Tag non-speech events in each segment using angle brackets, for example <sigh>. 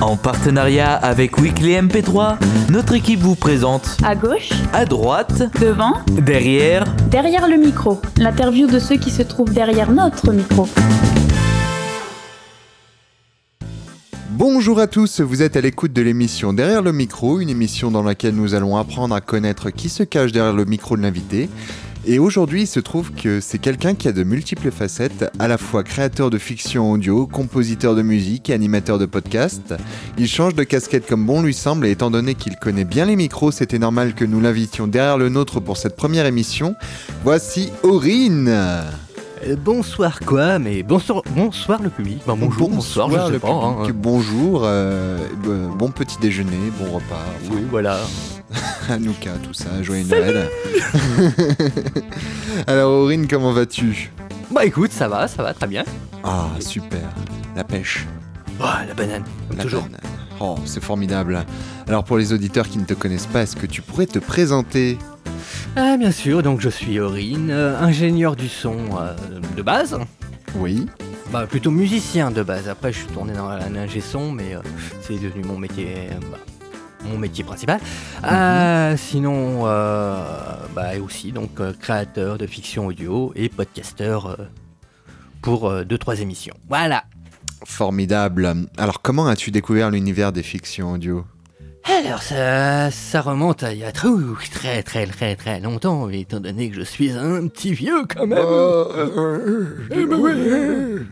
En partenariat avec Weekly MP3, notre équipe vous présente À gauche, à droite, devant, derrière, derrière le micro. L'interview de ceux qui se trouvent derrière notre micro. Bonjour à tous, vous êtes à l'écoute de l'émission Derrière le micro, une émission dans laquelle nous allons apprendre à connaître qui se cache derrière le micro de l'invité. Et aujourd'hui, il se trouve que c'est quelqu'un qui a de multiples facettes, à la fois créateur de fiction audio, compositeur de musique et animateur de podcast. Il change de casquette comme bon lui semble et étant donné qu'il connaît bien les micros, c'était normal que nous l'invitions derrière le nôtre pour cette première émission. Voici Aurine Euh, bonsoir quoi, mais bonsoir, bonsoir le public. Bonjour, bonsoir, je sais le pas. public, hein. Bonjour, euh, euh, bon petit déjeuner, bon repas. Oui, voilà. <laughs> Hanouka, tout ça, joyeux Noël. <laughs> Alors Aurine, comment vas-tu? Bah écoute, ça va, ça va, très bien. Ah, super. La pêche. Oh, la banane, comme la toujours. banane. Oh, c'est formidable. Alors pour les auditeurs qui ne te connaissent pas, est-ce que tu pourrais te présenter? Ah bien sûr, donc je suis Aurine, euh, ingénieur du son euh, de base. Oui. Bah plutôt musicien de base. Après je suis tourné dans l'ingé son, mais euh, c'est devenu mon métier, bah, mon métier principal. Euh, sinon, euh, bah aussi donc euh, créateur de fiction audio et podcasteur pour deux trois émissions. Voilà. Formidable. Alors comment as-tu découvert l'univers des fictions audio? Alors ça, ça remonte à il y a très très très très très longtemps, étant donné que je suis un petit vieux quand même. Eh ben oui.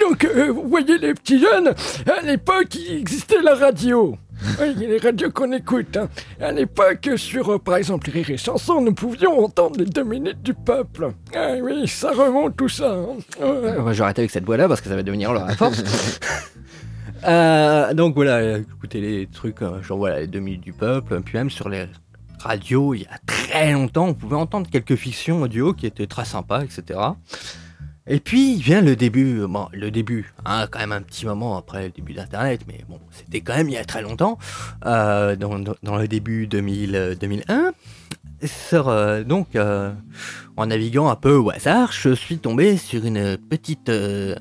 Donc, euh, vous voyez les petits jeunes, à l'époque, il existait la radio. Oui, les radios qu'on écoute. hein. À l'époque, sur, euh, par exemple, Rire et Chanson, nous pouvions entendre les deux minutes du peuple. Ah oui, ça remonte tout ça. hein. Ouais. On va arrêter avec cette voix-là parce que ça va devenir leur force. <laughs> Euh, donc voilà, écoutez les trucs, euh, genre voilà, les deux minutes du peuple, puis même sur les radios, il y a très longtemps, on pouvait entendre quelques fictions audio qui étaient très sympas, etc. Et puis vient le début, euh, bon, le début, hein, quand même un petit moment après le début d'Internet, mais bon, c'était quand même il y a très longtemps, euh, dans, dans- le début 2000, euh, 2001. Sur, euh, donc, euh, en naviguant un peu au hasard, je suis tombé sur une petite euh,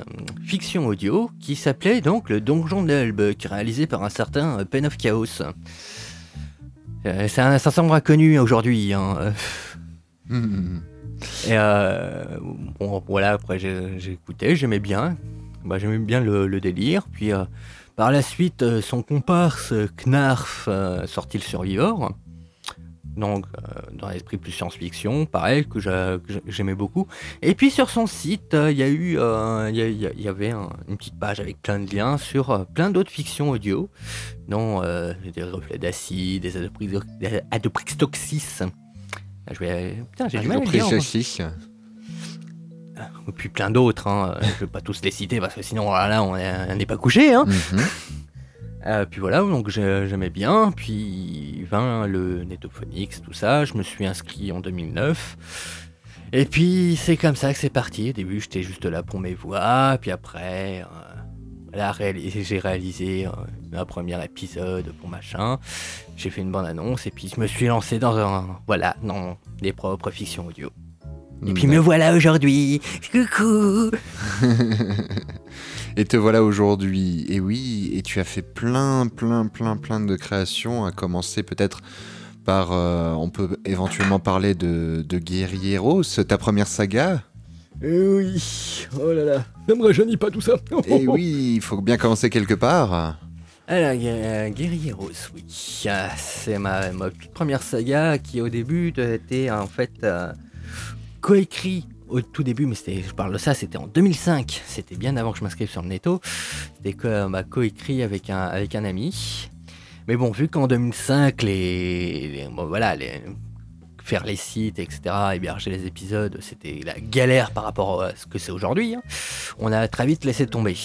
fiction audio qui s'appelait donc Le Donjon de l'Elbe, réalisé par un certain euh, Pen of Chaos. Euh, un, ça semble inconnu aujourd'hui. hein, euh, Hmm. Et euh, bon, voilà, après écouté, j'aimais bien. Bah, j'aimais bien le, délire. Puis euh, par la suite, euh, son comparse euh, Knarf euh, sortit le Survivor. Donc, euh, dans l'esprit plus science-fiction, pareil, que j'a- que j'a- j'aimais beaucoup. Et puis sur son site, euh, il y eu, euh, y, avait un- une petite page avec plein de liens sur euh, plein d'autres fictions audio, dont euh, des reflets d'acide, des adoprixtoxis. Ah, Je vais, putain, j'ai du mal à moi. Et puis plein d'autres, hein. Euh, je vais pas tous les citer parce que sinon là, là, on est- on n'est pas couché. Hein. Mhm. <laughs> Euh, puis voilà, donc j'ai- j'aimais bien, puis vint le Netophonix, tout ça, je me suis inscrit en 2009. Et puis c'est comme ça que c'est parti. Au début j'étais juste là pour mes voix, puis après euh, là, <laughs> j'ai réalisé euh, un premier épisode pour machin. J'ai fait une bande annonce et puis je me suis lancé dans un voilà dans des propres fictions audio. Et puis me voilà aujourd'hui. Coucou. <laughs> Et te voilà aujourd'hui. Et oui, et tu as fait plein, plein, plein, plein de créations, à commencer peut-être par, euh, on peut éventuellement parler de, de Guerrieros, ta première saga? Eh oui, oh là là, ne me rajeunit pas tout ça. <laughs> Et oui, il faut bien commencer quelque part. Alors, Gu- Guerrieros, oui. Ah, C'est ma, ma toute première saga qui, au début, était en fait euh, coécrit au tout début, mais c'était, je parle de ça, c'était en 2005. C'était bien avant que je m'inscrive sur le netto. C'était que, bah, coécrit avec un, avec un ami. Mais bon, vu qu'en 2005, les, les- bon, voilà, les, faire les sites, etc., héberger les épisodes, c'était la galère par rapport à ce que c'est aujourd'hui. hein. On a très vite laissé tomber.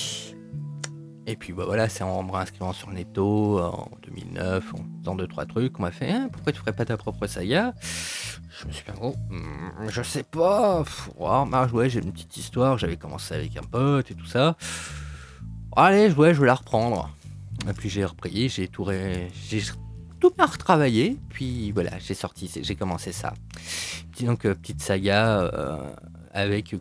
Et puis bah voilà, c'est en me réinscrivant sur Netto en 2009, en faisant deux trois trucs, on m'a fait Hein, pourquoi tu ferais pas ta propre saga? Je me suis dit oh, hmm, je sais pas, oh, bah, ouais, j'ai une petite histoire, j'avais commencé avec un pote et tout ça. Allez, ouais, je vais la reprendre. Et puis j'ai repris, j'ai tout, ré- tout bien retravaillé, puis voilà, j'ai sorti, j'ai commencé ça. Donc euh, petite saga euh, avec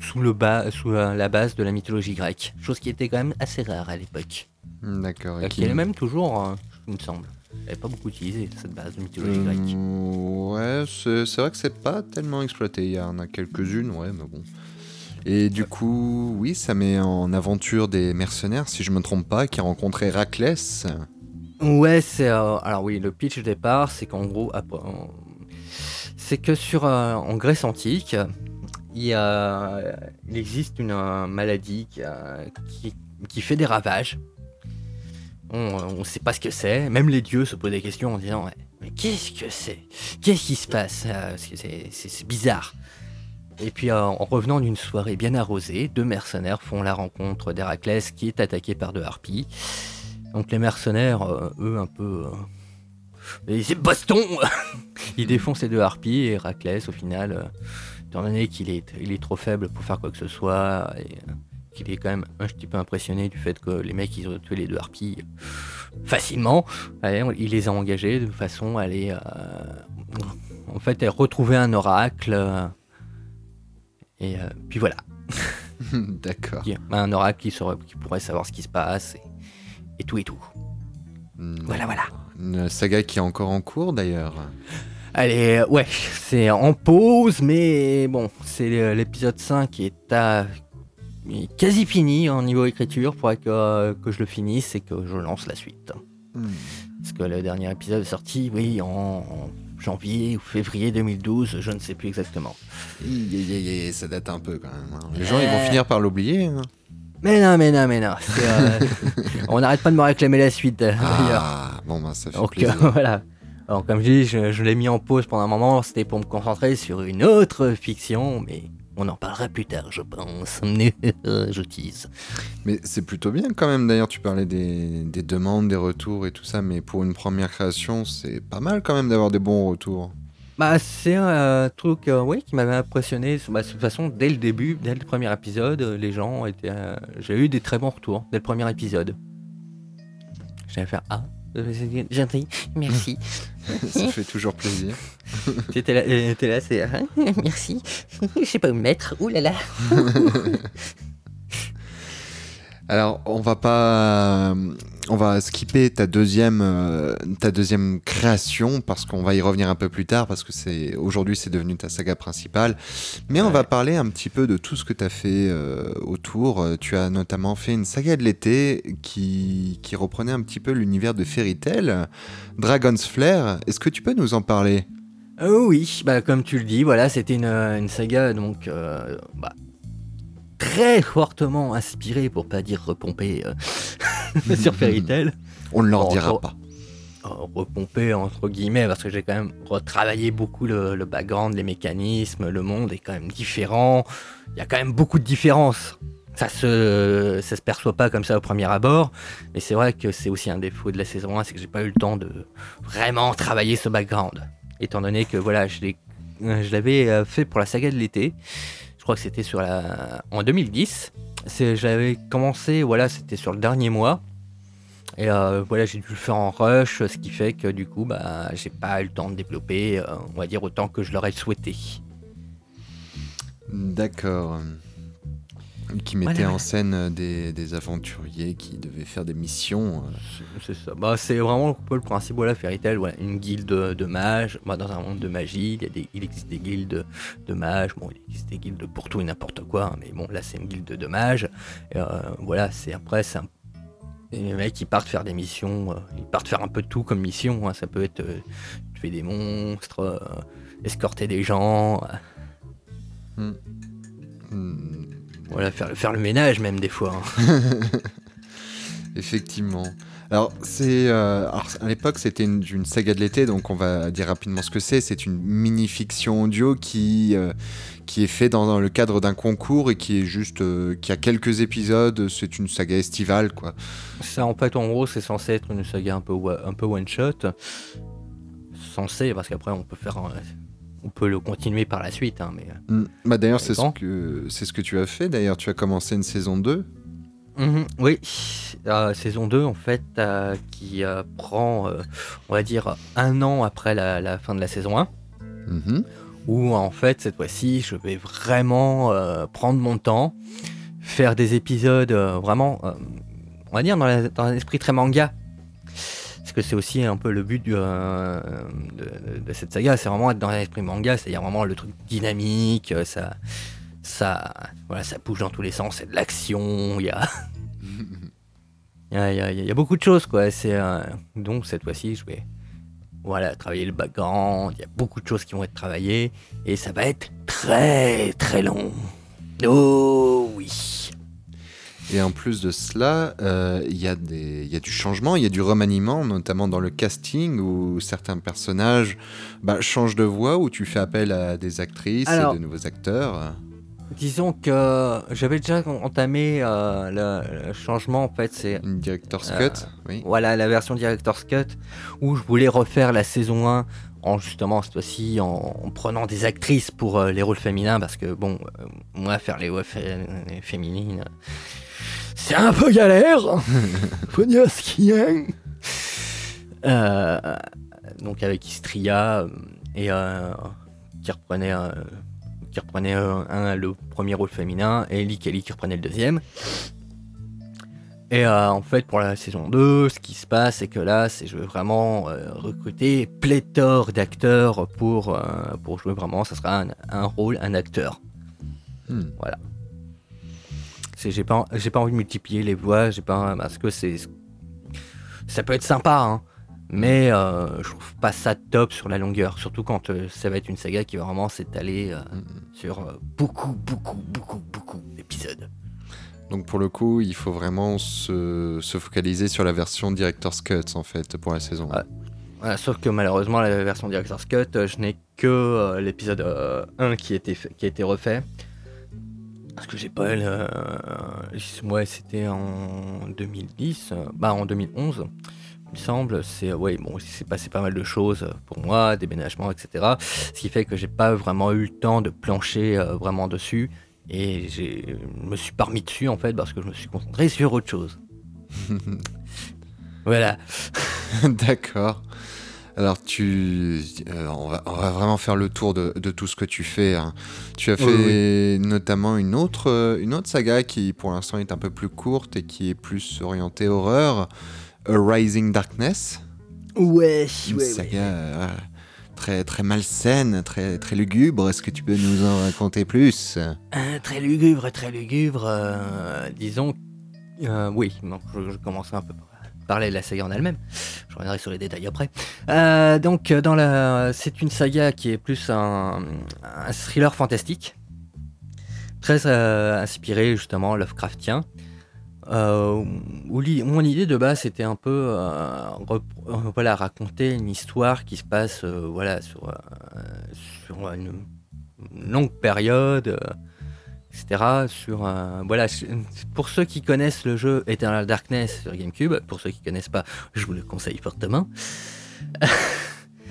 sous, le bas, sous la, base de la mythologie grecque. Chose qui était quand même assez rare à l'époque. D'accord. et Euh, Qui est même toujours, euh, il me semble. Elle n'est pas beaucoup utilisée, cette base de mythologie grecque. Euh, ouais, c'est c'est vrai que c'est pas tellement exploité. Il y en a quelques-unes, ouais, mais bon. Et du coup, oui, ça met en aventure des mercenaires, si je me trompe pas, qui rencontrent Héraclès. Ouais, c'est. euh, alors oui, le pitch départ, c'est qu'en gros, c'est que sur euh, en Grèce antique, il, existe une euh, maladie qui, qui, fait des ravages. On ne sait pas ce que c'est. Même les dieux se posent des questions en disant mais qu'est-ce que c'est? Qu'est-ce qui se passe? C'est- bizarre. Et puis en revenant d'une soirée bien arrosée, deux mercenaires font la rencontre d'Héraclès qui est attaqué par deux harpies. Donc les mercenaires, euh, eux, un peu... euh, c'est baston <laughs> Ils défoncent les deux harpies et Héraclès, au final, euh, étant donné qu'il est, il est trop faible pour faire quoi que ce soit, et euh, qu'il est quand même un petit peu impressionné du fait que les mecs, ils ont tué les deux harpies facilement, allez, on- il les a engagés de façon à aller... en fait, à retrouver un oracle. et puis voilà, <laughs> D'accord. Un oracle qui, saurait- qui pourrait savoir ce qui se passe et, et tout et tout. Voilà, voilà. Une saga qui est encore en cours d'ailleurs. Allez, euh, ouais, c'est en pause, mais bon, c'est le- l'épisode 5 qui est à est quasi fini en niveau écriture. Faudrait que, que je le finisse et que je lance la suite. Parce que le dernier épisode est sorti, oui, en, en janvier ou février 2012, je ne sais plus exactement. Ça date un peu quand même. hein. Les gens ils vont finir par l'oublier. hein. Mais non, mais non, mais non. euh, <laughs> on n'arrête pas de me réclamer la suite, euh. Ah, bon, bah, ça fait Donc plaisir. euh, <laughs> voilà. Alors comme je dis, je, je l'ai mis en pause pendant un moment, c'était pour me concentrer sur une autre fiction, mais on en parlera plus tard, je pense. <laughs> je tease. Mais c'est plutôt bien quand même. D'ailleurs, tu parlais des, des demandes, des retours et tout ça. Mais pour une première création, c'est pas mal quand même d'avoir des bons retours. Bah c'est un truc euh, oui, qui m'avait impressionné. Bah, de toute façon, dès le début, dès le premier épisode, euh, les gens étaient... euh, J'ai eu des très bons retours dès le premier épisode. J'allais faire Ah, euh, c'est gentil, merci. <laughs> ça fait toujours plaisir. <laughs> T'étais là, euh, t'es là c'est Ah, <laughs> merci. Je sais pas où me mettre, ouh là là. Alors, on va pas, euh, on va skipper ta deuxième, euh, ta deuxième création parce qu'on va y revenir un peu plus tard parce que c'est aujourd'hui c'est devenu ta saga principale. Mais on va parler un petit peu de tout ce que tu as fait euh, autour. Euh, Tu as notamment fait une saga de l'été qui, qui reprenait un petit peu l'univers de Fairy Tail, Dragon's Flair. Est-ce que tu peux nous en parler? Euh, oui, bah, comme tu le dis, voilà, c'était une, une saga donc euh, bah, très fortement inspirée, pour pas dire repompée, euh, <laughs> sur Fairy Tail. On ne leur dira pas. Euh, repompée entre guillemets, parce que j'ai quand même retravaillé beaucoup le, le background, les mécanismes, le monde est quand même différent. Il y a quand même beaucoup de différences. Ça se, ça se perçoit pas comme ça au premier abord, mais c'est vrai que c'est aussi un défaut de la saison 1, c'est que j'ai pas eu le temps de vraiment travailler ce background. Étant donné que voilà, je euh, l'avais euh, fait pour la saga de l'été, je crois que c'était sur la en 2010. C'est, j'avais commencé, voilà, c'était sur le dernier mois. Et euh, voilà, j'ai dû le faire en rush, ce qui fait que du coup, bah, j'ai pas eu le temps de développer, euh, on va dire autant que je l'aurais souhaité. D'accord. Qui mettait Voilà, en scène euh, des, des aventuriers qui devaient faire des missions. euh. C'est- ça. Bah, c'est vraiment un peu le principe, voilà, Fairy Tail, voilà, une guilde de, mages. Bah, dans un monde de magie, il, y a des, il existe des guildes de mages. Bon, il existe des guildes pour tout et n'importe quoi, hein, mais bon, là, c'est une guilde de mages. Et, euh, voilà, c'est après, c'est un. Les mecs, ils partent faire des missions, euh, ils partent faire un peu de tout comme mission. hein. Ça peut être euh, tuer des monstres, euh, escorter des gens, euh, Hmm, voilà, faire, faire le ménage même des fois. hein. <laughs> Effectivement. Alors, c'est, euh, alors, à l'époque, c'était une, une saga de l'été, donc on va dire rapidement ce que c'est. C'est une mini-fiction audio qui, euh, qui est fait dans, dans le cadre d'un concours et qui est juste, euh, qui a quelques épisodes. C'est une saga estivale, quoi. Ça, en fait, en gros, c'est censé être une saga un peu, un peu one shot. Censé, parce qu'après, on peut faire. un- on peut le continuer par la suite, hein, mais. Hmm. Bah, d'ailleurs, c'est ce que, c'est ce que tu as fait. D'ailleurs, tu as commencé une saison 2. Mhm, oui, euh, saison 2, en fait, euh, qui euh, prend, euh, on va dire, un an après la, la fin de la saison 1. Mhm. où en fait cette fois-ci je vais vraiment euh, prendre mon temps, faire des épisodes euh, vraiment, euh, on va dire dans un esprit très manga. Parce que c'est aussi un peu le but du, euh, de, cette saga, c'est vraiment être dans un esprit manga, c'est-à-dire vraiment le truc dynamique, euh, ça, ça, voilà, ça bouge dans tous les sens, c'est de l'action, il y a, <laughs> il y, y a beaucoup de choses quoi. C'est euh, donc cette fois-ci je vais voilà travailler le background, il y a beaucoup de choses qui vont être travaillées et ça va être très très long. Oh oui. Et en plus de cela, euh, il y, a y du changement, il y a du remaniement, notamment dans le casting où certains personnages bah, changent de voix, où tu fais appel à des actrices Alors- et de nouveaux acteurs. Disons que j'avais déjà entamé euh, le, le changement en fait, c'est Une director's Euh, cut, oui. voilà la version Director's Cut où je voulais refaire la saison 1 en justement cette fois-ci en, en prenant des actrices pour euh, les rôles féminins parce que bon euh, moi faire les voix féminines c'est un peu galère <laughs> faut dire ce qu'il y a Euh, donc avec Istria euh, et euh, qui reprenait euh, qui reprenait un, le premier rôle féminin et Lee Kelly qui reprenait le deuxième et en fait, pour la saison 2, ce qui se passe, c'est que là, c'est je veux vraiment recruter pléthore d'acteurs pour, pour jouer vraiment. Ça sera un, un rôle, un acteur. Hmm. C'est j'ai pas j'ai pas envie de multiplier les voix, j'ai pas parce que c'est ça peut être sympa, hein, mais euh, je trouve pas ça top sur la longueur, surtout quand euh, ça va être une saga qui va vraiment s'étaler euh, Hmm. sur beaucoup, beaucoup, beaucoup, beaucoup d'épisodes. Donc pour le coup, il faut vraiment se, se focaliser sur la version director's cut en fait pour la saison. Ouais. Voilà, sauf que malheureusement, la version Director's Cut, je n'ai que l'épisode euh, 1 qui qui a été refait. Parce que j'ai pas le. euh, ouais, c'était en 2010, euh, bah en 2011, il me semble. C'est ouais, bon, il s'est passé pas mal de choses pour moi, déménagement, etc. Ce qui fait que j'ai pas vraiment eu le temps de plancher euh, vraiment dessus. Et je me suis pas remis dessus en fait parce que je me suis concentré sur autre chose. <laughs> voilà. D'accord. Alors tu, euh, on, va, on va vraiment faire le tour de, de tout ce que tu fais. hein. Tu as Oui, fait notamment une autre, euh, une autre saga qui pour l'instant est un peu plus courte et qui est plus orientée horreur, A Rising Darkness. Ouais, Une saga euh, très très malsaine, très très lugubre. Est-ce que tu peux nous en raconter plus? Euh, très lugubre, très lugubre. disons. oui, non, je, je commencerai un peu par parler de la saga en elle-même. Je reviendrai sur les détails après. Euh, donc, euh, c'est une saga qui est plus un, thriller fantastique, très euh, inspiré justement Lovecraftien. Où mon idée de base c'était un peu voilà raconter une histoire qui se passe voilà sur une, longue période etc. Sur un- voilà, pour ceux qui connaissent le jeu Eternal Darkness sur GameCube, pour ceux qui connaissent pas, je vous le conseille fortement.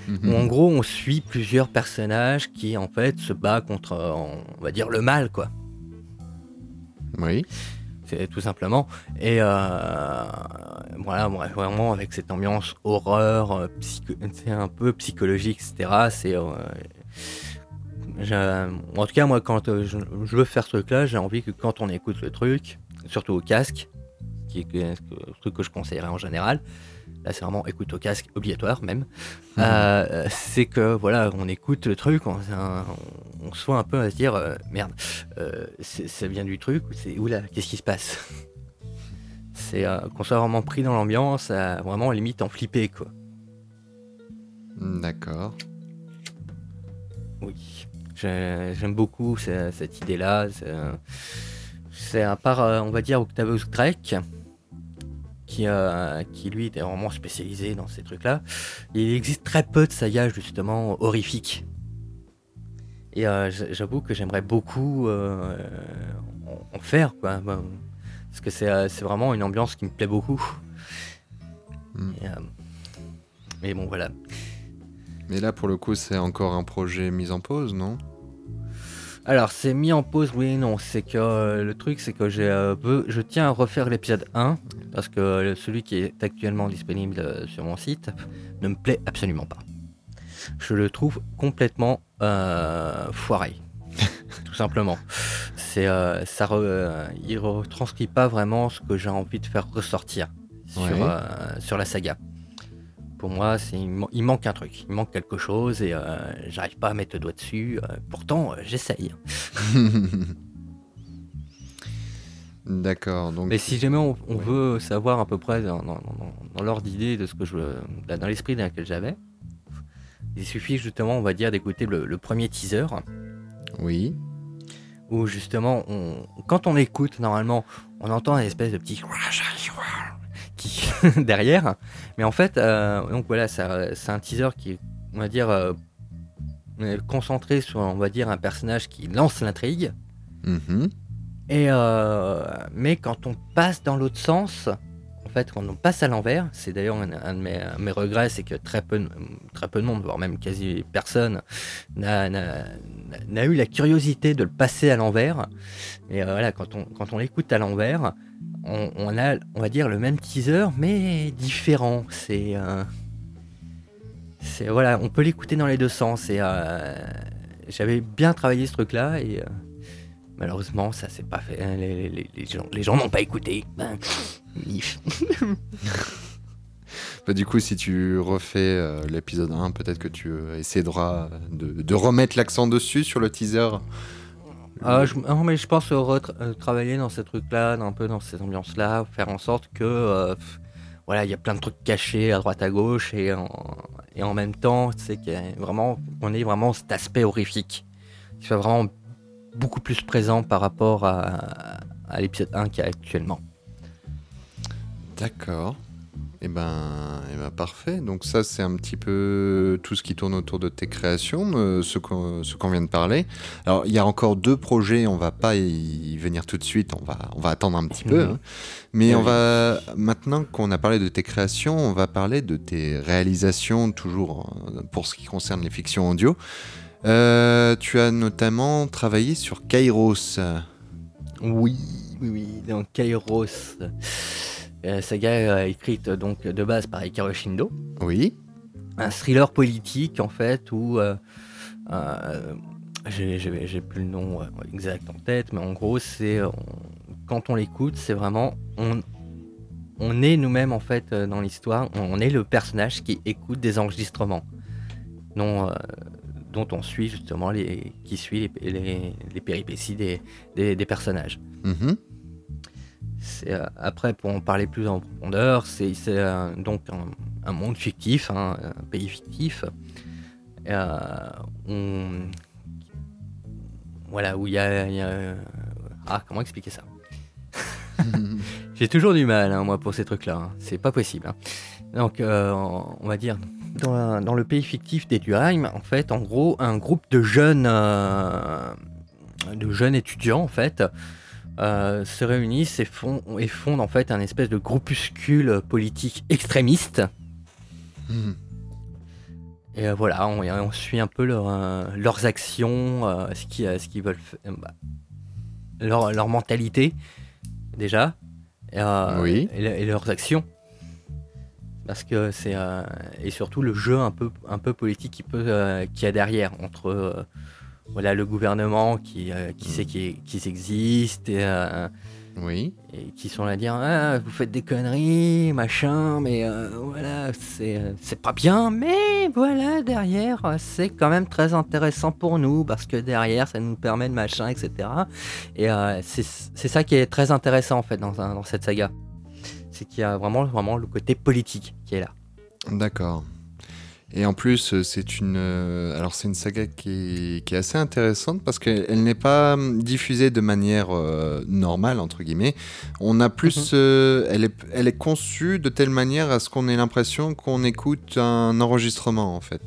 Mhm. Où en gros, on suit plusieurs personnages qui en fait se battent contre, euh, on va dire, le mal, quoi. Oui. C'est tout simplement. Et euh, voilà, vraiment avec cette ambiance horreur, euh, psycho- un peu psychologique, etc. C'est euh, en tout cas, moi, quand euh, je, je veux faire ce truc-là, j'ai envie que quand on écoute le truc, surtout au casque, qui est le truc que je conseillerais en général, là c'est vraiment écoute au casque obligatoire même, euh, c'est que voilà, on écoute le truc, on, on, on soit un peu à se dire euh, merde, euh, ça vient du truc ou c'est oula, qu'est-ce qui se passe? C'est euh, qu'on soit vraiment pris dans l'ambiance, à vraiment limite en flipper quoi. D'accord. Oui, j'aime beaucoup ce- cette idée-là. C'est, à part, euh, on va dire, Octavius Drake, qui, euh, qui lui était vraiment spécialisé dans ces trucs-là. Il existe très peu de sagas justement horrifiques. Et euh, j'avoue que j'aimerais beaucoup euh, en, faire, quoi. Parce que c'est c'est vraiment une ambiance qui me plaît beaucoup. Mm. Et, euh, mais bon, voilà. Mais là, pour le coup, c'est encore un projet mis en pause, non? Alors, c'est mis en pause, oui et non. C'est que euh, le truc, c'est que j'ai, euh, veux- je tiens à refaire l'épisode 1, parce que euh, celui qui est actuellement disponible euh, sur mon site ne me plaît absolument pas. Je le trouve complètement euh, foiré, <laughs> tout simplement. C'est, euh, ça, re- euh, il retranscrit pas vraiment ce que j'ai envie de faire ressortir sur, Ouais. euh, sur la saga. Pour moi, c'est, il, man- il manque un truc, il manque quelque chose et euh, j'arrive pas à mettre le doigt dessus. euh, pourtant, euh, j'essaye. <laughs> D'accord, donc Mais si jamais on, on Ouais. veut savoir à peu près dans, dans- dans- dans l'ordre d'idée de ce que je dans l'esprit dans lequel j'avais, il suffit justement, on va dire, d'écouter le, le premier teaser oui. où justement, on, quand on écoute, normalement, on entend une espèce de petit qui <laughs> derrière. Mais en fait, euh, donc voilà, c'est un teaser qui est, on va dire, euh, concentré sur, on va dire, un personnage qui lance l'intrigue. Mhm. Et euh, mais quand on passe dans l'autre sens, en fait, quand on passe à l'envers, c'est d'ailleurs un, un de mes, mes regrets, c'est que très peu, de- très peu de monde, voire même quasi personne, n'a- eu la curiosité de le passer à l'envers. Et euh, voilà, quand on, quand on l'écoute à l'envers, on, a, on va dire, le même teaser, mais différent. C'est. euh, c'est voilà, on peut l'écouter dans les deux sens. Euh, j'avais bien travaillé ce truc-là et. euh, Malheureusement, ça s'est pas fait. Les, les- gens, les gens n'ont pas écouté. Ben, mif. <laughs> Bah, du coup, si tu refais l'épisode 1, peut-être que tu essaieras de remettre l'accent dessus sur le teaser. Ah, je, non, mais je pense euh, travailler dans ces trucs-là, un peu dans ces ambiances-là, faire en sorte que euh, voilà, il y a plein de trucs cachés à droite à gauche et en, et en même temps, c'est vraiment, on ait vraiment cet aspect horrifique qui soit vraiment beaucoup plus présent par rapport à, à l'épisode 1 qu'il y a actuellement. D'accord. Et ben, eh ben, parfait. Donc ça, c'est un petit peu tout ce qui tourne autour de tes créations, euh, ce qu'on vient de parler. Alors, il y a encore deux projets, on va pas y venir tout de suite, on va, on va attendre un petit peu. Mhm. hein. Mais Oui, on va, maintenant qu'on a parlé de tes créations, on va parler de tes réalisations, toujours euh, pour ce qui concerne les fictions audio. Euh, tu as notamment travaillé sur Kairos. Oui, oui, oui. Donc Kairos, saga euh, écrite donc de base par Ikaro Shindo. Oui. un thriller politique en fait où euh, euh, j'ai- plus le nom exact en tête mais en gros c'est on- quand on l'écoute c'est vraiment on, on est nous-mêmes en fait dans l'histoire on, est le personnage qui écoute des enregistrements dont, euh, dont on suit justement les qui suit les, les- les péripéties des, des- des personnages Mhm. Euh, après, pour en parler plus en profondeur, c'est euh, donc un, un monde fictif, hein, un pays fictif. Euh, on- Voilà, où il y a. il y a- Ah, comment expliquer ça? <laughs> J'ai toujours du mal, hein, moi, pour ces trucs-là. hein. C'est pas possible. hein. Donc, euh, on va dire, dans, la- dans le pays fictif d'Eduheim, en fait, en gros, un groupe de jeunes, euh, de jeunes étudiants, en fait, euh, se réunissent et, font, et fondent en fait un espèce de groupuscule politique extrémiste. Mhm. Et euh, voilà, on, on suit un peu leur, euh, leurs actions, ce qu'ils veulent faire, bah, leur, leur mentalité, déjà, et, Oui. et, le- et leurs actions. Parce que c'est. euh, et surtout le jeu un peu, un peu politique qui peut, euh, qu'il y a derrière, entre euh, voilà, le gouvernement qui, euh, qui sait qu'ils qu'ils existent et. euh, Oui. et qui sont là à dire ah, vous faites des conneries machin mais euh, voilà c'est pas bien mais voilà derrière c'est quand même très intéressant pour nous parce que derrière ça nous permet de machin etc et c'est ça qui est très intéressant en fait dans, dans cette saga c'est qu'il y a vraiment vraiment le côté politique qui est là D'accord. Et en plus, euh, c'est une, euh, alors c'est une saga qui est, qui est assez intéressante parce qu'elle elle n'est pas hum, diffusée de manière euh, normale entre guillemets. On a plus, euh, elle est, elle est conçue de telle manière à ce qu'on ait l'impression qu'on écoute un enregistrement en fait.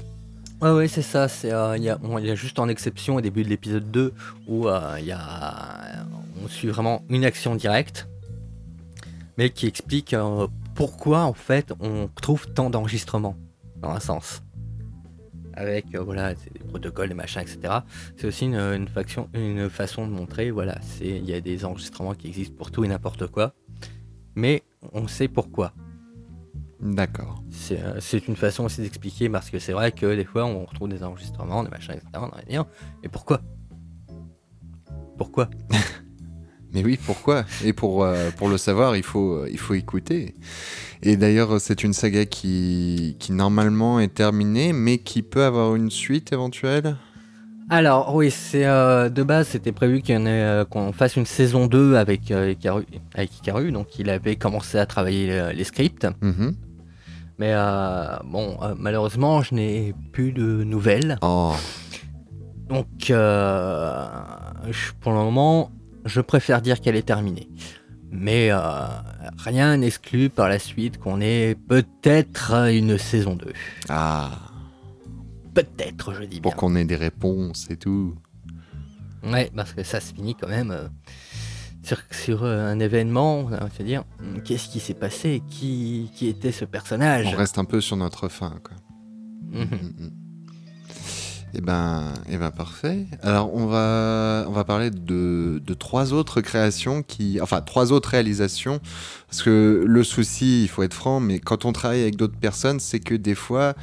Ouais, ouais, c'est ça. C'est, euh, il y, a- bon, il y a juste en exception au début de l'épisode 2 où il y a, on suit vraiment une action directe, mais qui explique pourquoi en fait on trouve tant d'enregistrements dans un sens. Avec euh, voilà, des protocoles, des machins, etc. C'est aussi une, une, faction, une façon de montrer, voilà, c'est, il y a des enregistrements qui existent pour tout et n'importe quoi, mais on sait pourquoi. D'accord. C'est euh, une façon aussi d'expliquer parce que c'est vrai que des fois on retrouve des enregistrements, des machins, etc. On dire, mais pourquoi? Pourquoi? <laughs> Mais oui, pourquoi? Et pour, euh, pour le savoir, il faut, il faut écouter. Et d'ailleurs, c'est une saga qui, qui normalement est terminée, mais qui peut avoir une suite éventuelle? Alors oui, c'est euh, de base c'était prévu qu'il y en ait, euh, qu'on fasse une saison 2 avec euh, Hikaru, avec donc il avait commencé à travailler euh, les scripts. Mhm. Mais euh, bon, euh, malheureusement, je n'ai plus de nouvelles. Oh, Donc, euh, je- pour le moment, je préfère dire qu'elle est terminée. Mais euh, rien n'exclut par la suite qu'on ait peut-être une saison 2. ah, Peut-être, je dis bien. pour qu'on ait des réponses et tout. Ouais, parce que ça se finit quand même euh, sur, sur, euh, un événement. On va se dire, hum, qu'est-ce qui s'est passé? Qui, qui était ce personnage? On reste un peu sur notre fin, quoi. Mhm. Mhm. Eh ben, eh ben parfait. Alors on va, on va parler de, de trois autres créations qui, enfin trois autres réalisations, parce que le souci, il faut être franc, mais quand on travaille avec d'autres personnes, c'est que des fois,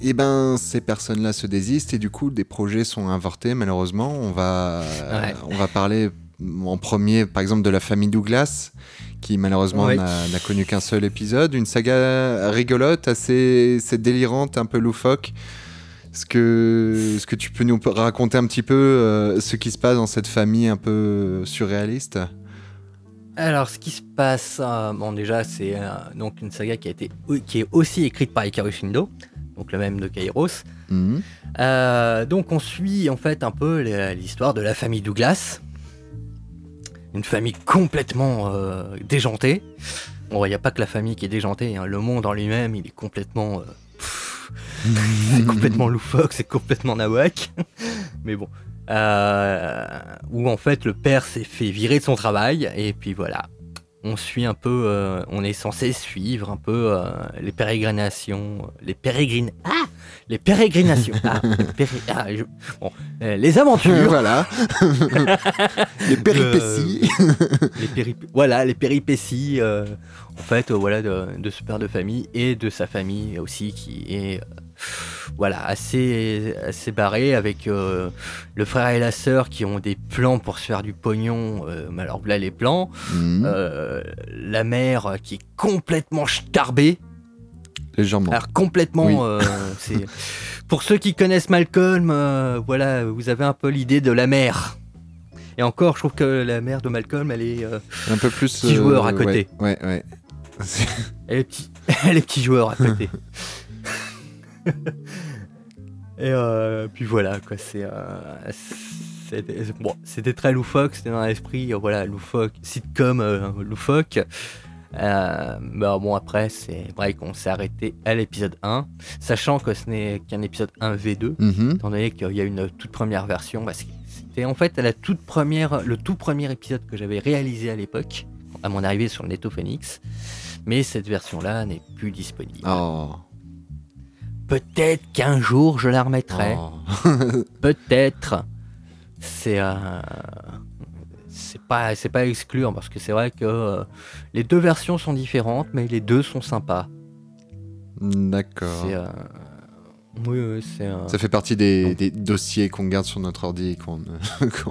eh ben ces personnes-là se désistent et du coup des projets sont invertés malheureusement. On va, Ouais. on va parler en premier, par exemple, de la famille Douglas, qui malheureusement n'a connu qu'un seul épisode, une saga rigolote, assez, assez délirante, un peu loufoque. Est-ce que, tu peux nous raconter un petit peu euh, ce qui se passe dans cette famille un peu surréaliste? Alors, ce qui se passe, euh, bon, déjà, c'est euh, donc une saga qui, a été, qui est aussi écrite par Hikaru Shindo, donc le même de Kairos. Mhm. Donc, on suit en fait un peu l'histoire de la famille Douglas. Une famille complètement déjantée. Bon, il n'y a pas que la famille qui est déjantée, hein, le monde en lui-même, il est complètement. pff, <laughs> c'est complètement loufoque, c'est complètement nawak. <laughs> Mais bon. Euh, où en fait le père s'est fait virer de son travail et puis voilà. On suit un peu, euh, on est censé suivre un peu euh, les pérégrinations, les pérégrines, ah, les pérégrinations, ah, <laughs> les, péré- ah, je- bon, euh, les aventures, voilà. <laughs> Les péripéties. les périp- voilà, les péripéties, euh, en fait, euh, voilà, de, de ce père de famille et de sa famille aussi, qui est, euh, voilà, assez, assez barré avec euh, le frère et la sœur qui ont des plans pour se faire du pognon. euh, mais alors là, les plans, Mhm. euh, la mère qui est complètement starbée, Légèrement. alors complètement, Oui. euh, <laughs> c'est pour ceux qui connaissent Malcolm, voilà, vous avez un peu l'idée de la mère. Et encore, je trouve que la mère de Malcolm, elle est un peu plus. petit joueur à côté. Ouais, ouais. ouais. <laughs> Elle est petit, <laughs> elle est petit joueur à côté. <laughs> Et euh, puis voilà, quoi, c'est. euh, c'était bon, très loufoque, c'était dans l'esprit, voilà, loufoque, sitcom euh, loufoque. Euh, bah bon, après, c'est vrai qu'on s'est arrêté à l'épisode 1, sachant que ce n'est qu'un épisode 1v2, Mhm. étant donné qu'il y a une toute première version. Parce que c'était en fait la toute première, le tout premier épisode que j'avais réalisé à l'époque, à mon arrivée sur le Netto Phoenix. Mais cette version-là n'est plus disponible. Oh. Peut-être qu'un jour je la remettrai. Oh. <laughs> Peut-être. C'est euh, c'est pas c'est pas à exclure parce que c'est vrai que euh, les deux versions sont différentes, mais les deux sont sympas. D'accord. C'est euh, oui, oui, c'est euh, Ça fait partie des, des dossiers qu'on garde sur notre ordi et qu'on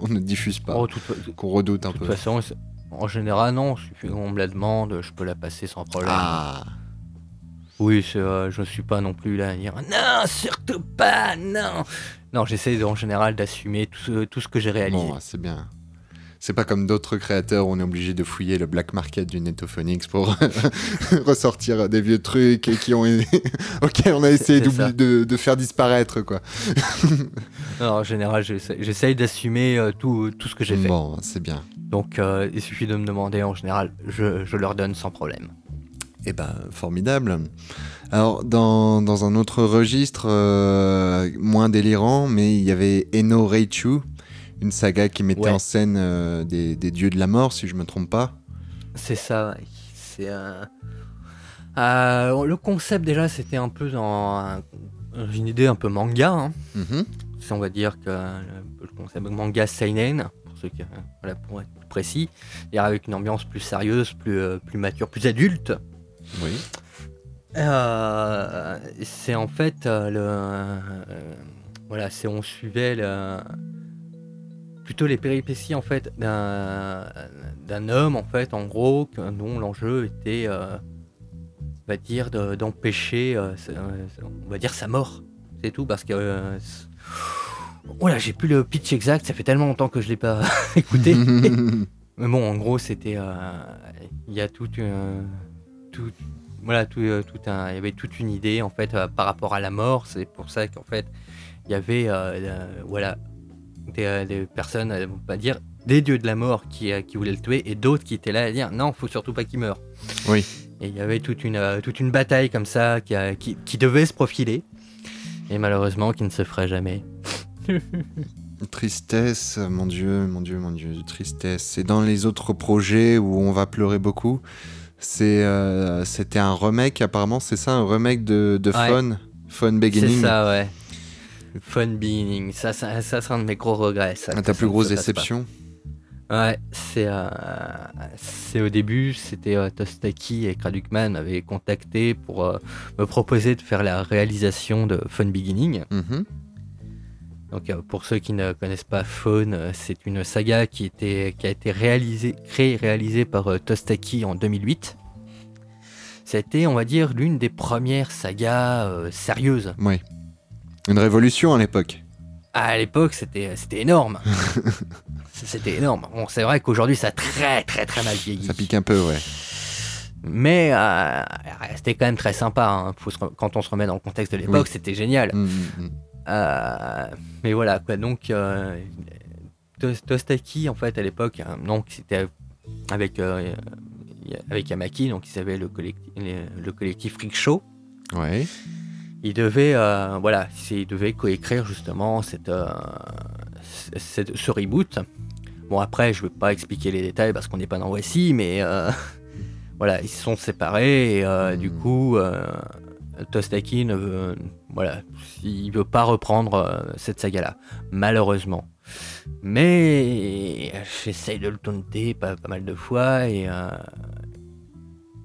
ne, <laughs> diffuse pas, oh, qu'on redoute un De peu. toute façon, en général, non. Qu'on me la demande, je peux la passer sans problème. Ah, Oui, euh, je suis pas non plus là à dire non, surtout pas, non. Non, j'essaie en général d'assumer tout ce, tout ce que j'ai réalisé. bon, c'est bien. C'est pas comme d'autres créateurs où on est obligé de fouiller le black market du Netophonix pour <laughs> ressortir des vieux trucs et qui ont <laughs> ok on a essayé de, de faire disparaître quoi. <laughs> Non, en général, j'essaie, j'essaie d'assumer euh, tout, tout ce que j'ai fait. Bon, c'est bien. Donc, euh, il suffit de me demander, en général, je, je leur donne sans problème. Eh ben, formidable. Alors, dans, dans un autre registre, euh, moins délirant, mais il y avait Eno Reichu, une saga qui mettait Ouais. en scène euh, des, des dieux de la mort, si je me trompe pas. C'est ça, c'est un... Euh, le concept déjà c'était un peu dans un- une idée un peu manga, hein. Mhm. si on va dire que le, le concept manga seinen, pour ceux qui, voilà, pour être plus précis, et avec une ambiance plus sérieuse, plus, plus mature, plus adulte. Oui. Euh, c'est en fait euh, le. euh, voilà, c'est on suivait le, plutôt les péripéties en fait d'un d'un homme en fait en gros dont l'enjeu était on va dire de- d'empêcher sa- on va dire sa mort c'est tout parce que oh là j'ai plus le pitch exact ça fait tellement longtemps que je l'ai pas <laughs> écouté <laughs> mais bon en gros c'était il y a toute une tout voilà tout, euh, tout un il y avait toute une idée en fait euh, par rapport à la mort c'est pour ça qu'en fait il y avait euh, voilà des, des personnes, on va dire, des dieux de la mort qui, qui voulaient le tuer et d'autres qui étaient là à dire non, faut surtout pas qu'il meure. Oui. Et il y avait toute une, toute une bataille comme ça qui, qui, qui devait se profiler et malheureusement qui ne se ferait jamais. <laughs> Tristesse, mon Dieu, mon Dieu, mon Dieu, tristesse. C'est dans les autres projets où on va pleurer beaucoup. C'est, euh, c'était un remake, apparemment, c'est ça, un remake de, de Ouais. Fun, Fun C'est Beginning. ça, ouais. Fun Beginning, ça, ça, ça c'est un de mes gros regrets. Ça, Ah, ta plus grosse déception? Ouais, c'est euh, c'est au début, c'était euh, Tostaki et Kradukman m'avaient contacté pour euh, me proposer de faire la réalisation de Fun Beginning. Mhm. Donc euh, pour ceux qui ne connaissent pas Faune, euh, c'est une saga qui, était, qui a été réalisée, créée et réalisée par euh, Tostaki en 2008. C'était, on va dire, l'une des premières sagas euh, sérieuses. Oui. Une révolution à l'époque. À l'époque, c'était c'était énorme. <laughs> c'était énorme. Bon, c'est vrai qu'aujourd'hui, ça a très très très mal vieilli. Ça pique un peu, ouais. Mais euh, c'était quand même très sympa. hein. Faut se re- Quand on se remet dans le contexte de l'époque, Oui. c'était génial. Mm, mm. Euh, mais voilà, quoi. Donc, euh, Tos- Tostaki, en fait, à l'époque, hein, donc c'était avec, euh, avec Yamaki, donc ils avaient le collectif, le collectif Freak Show. Ouais. Il devait, euh, voilà, il devait coécrire justement cette, euh, ce reboot. Bon, après, je ne vais pas expliquer les détails parce qu'on n'est pas dans Voici, mais euh, <laughs> voilà, ils se sont séparés et euh, du Mhm. coup, euh, Tostaki ne veut, voilà, il veut pas reprendre euh, cette saga-là, malheureusement. Mais j'essaye de le taunter pas, pas mal de fois et euh,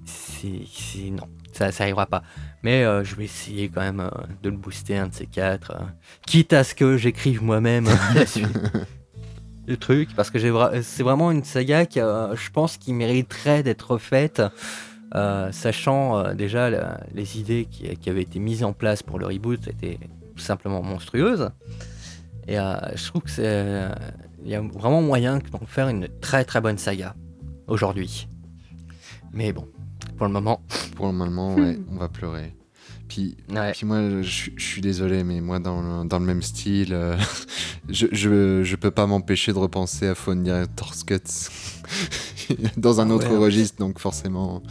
c'est non, ça, ça arrivera pas. Mais euh, je vais essayer quand même euh, de le booster un de ces quatre, quitte à ce que j'écrive moi-même le <laughs> truc, parce que vra- c'est vraiment une saga qui, je pense, qui mériterait d'être faite, euh, sachant euh, déjà la- les idées qui, qui avaient été mises en place pour le reboot étaient tout simplement monstrueuses. Et euh, je trouve que c'est, euh, il y a vraiment moyen d'en faire une très très bonne saga aujourd'hui. Mais bon, pour le moment, Pour le moment, ouais, on va pleurer. Puis, ouais. puis moi, je, je suis désolé, mais moi, dans le, dans le même style, euh, <laughs> je, je, je peux pas m'empêcher de repenser à Phone Director's Cuts <laughs> dans un Ah autre ouais. registre, donc forcément.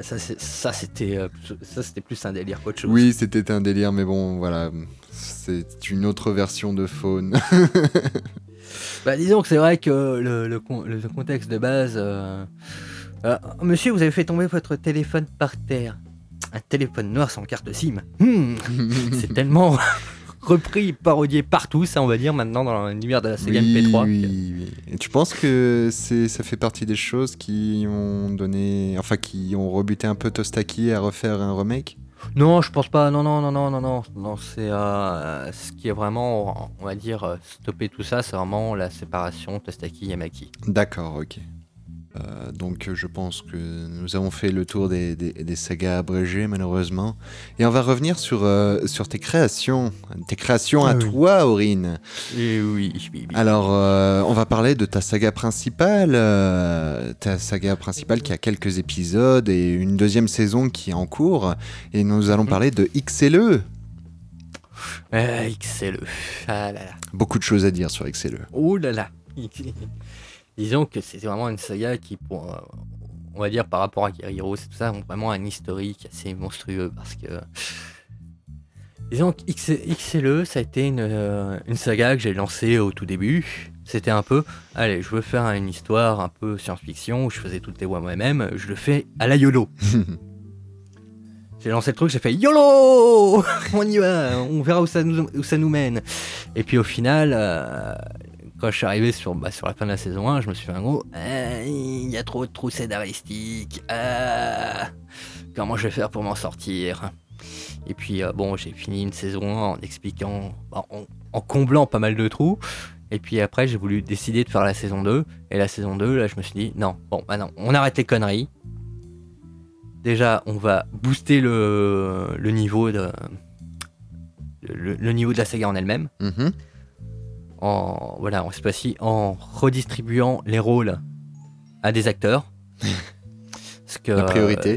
Ça, c'est- ça, c'était euh, plus- ça, c'était plus un délire qu'autre chose. Oui, c'était un délire, mais bon, voilà. C'est une autre version de Faune. <laughs> Bah, disons que c'est vrai que le, le le contexte de base. euh, euh, monsieur, vous avez fait tomber votre téléphone par terre. Un téléphone noir sans carte SIM. Hmm, <laughs> c'est tellement <laughs> repris, parodié partout, ça on va dire maintenant dans l'univers de la Sega oui, MP3. oui, oui. Et tu penses que c'est, ça fait partie des choses qui ont donné, enfin qui ont rebuté un peu Tostaki à refaire un remake? Non, je pense pas. Non, non, non, non, non, non. non c'est euh, ce qui est vraiment, on va dire, euh, stoppé tout ça, c'est vraiment la séparation Tostaki-Yamaki. D'accord, ok. Euh, donc je pense que nous avons fait le tour des, des- des sagas abrégées malheureusement. Et on va revenir sur, euh, sur tes créations. Tes créations à Ah oui. toi, Aurine. Et oui, oui, oui. Alors euh, on va parler de ta saga principale. ta saga principale qui a quelques épisodes et une deuxième saison qui est en cours. Et nous allons Mhm. parler de XLE. Euh, XLE. Ah là là. Beaucoup de choses à dire sur XLE. Oh là là Disons que c'était vraiment une saga qui, pour, euh, on va dire par rapport à Guerrero et tout ça, ont vraiment un historique assez monstrueux parce que. Disons que XLE, ça a été une, euh, une saga que j'ai lancée au tout début. C'était un peu, allez, je veux faire une histoire un peu science-fiction où je faisais toutes les voix moi-même, je le fais à la YOLO. <laughs> J'ai lancé le truc, j'ai fait YOLO <laughs> On y va, on verra où ça nous, où ça nous mène. Et puis au final, euh, quand je suis arrivé sur, bah, sur la fin de la saison 1, je me suis fait un gros Ah, il y a trop de trous scénaristiques. ah. comment je vais faire pour m'en sortir? Et puis euh, bon, j'ai fini une saison 1 en expliquant, en, en comblant pas mal de trous. Et puis après, j'ai voulu décider de faire la saison 2. Et la saison 2, là, je me suis dit, non, bon, bah on arrête les conneries. Déjà, on va booster le, niveau de le, niveau de la saga en elle-même. Mhm. En voilà, en cette fois-ci, en redistribuant les rôles à des acteurs. <laughs> Parce que La priorité.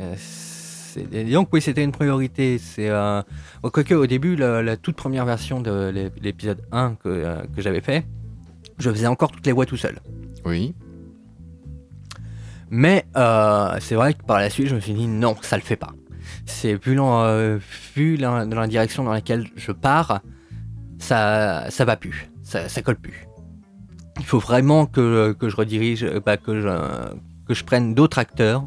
euh, c'est euh, donc oui, c'était une priorité. C'est euh, bon, quoique au début, la, la toute première version de l'é- l'épisode 1 que, euh, que j'avais fait, je faisais encore toutes les voix tout seul. Oui. Mais euh, c'est vrai que par la suite, je me suis dit non, ça le fait pas. C'est vu, vu la- dans la direction dans laquelle je pars, ça, ça va plus, ça, ça colle plus. Il faut vraiment que, que je redirige, euh, bah, que, je, que je prenne d'autres acteurs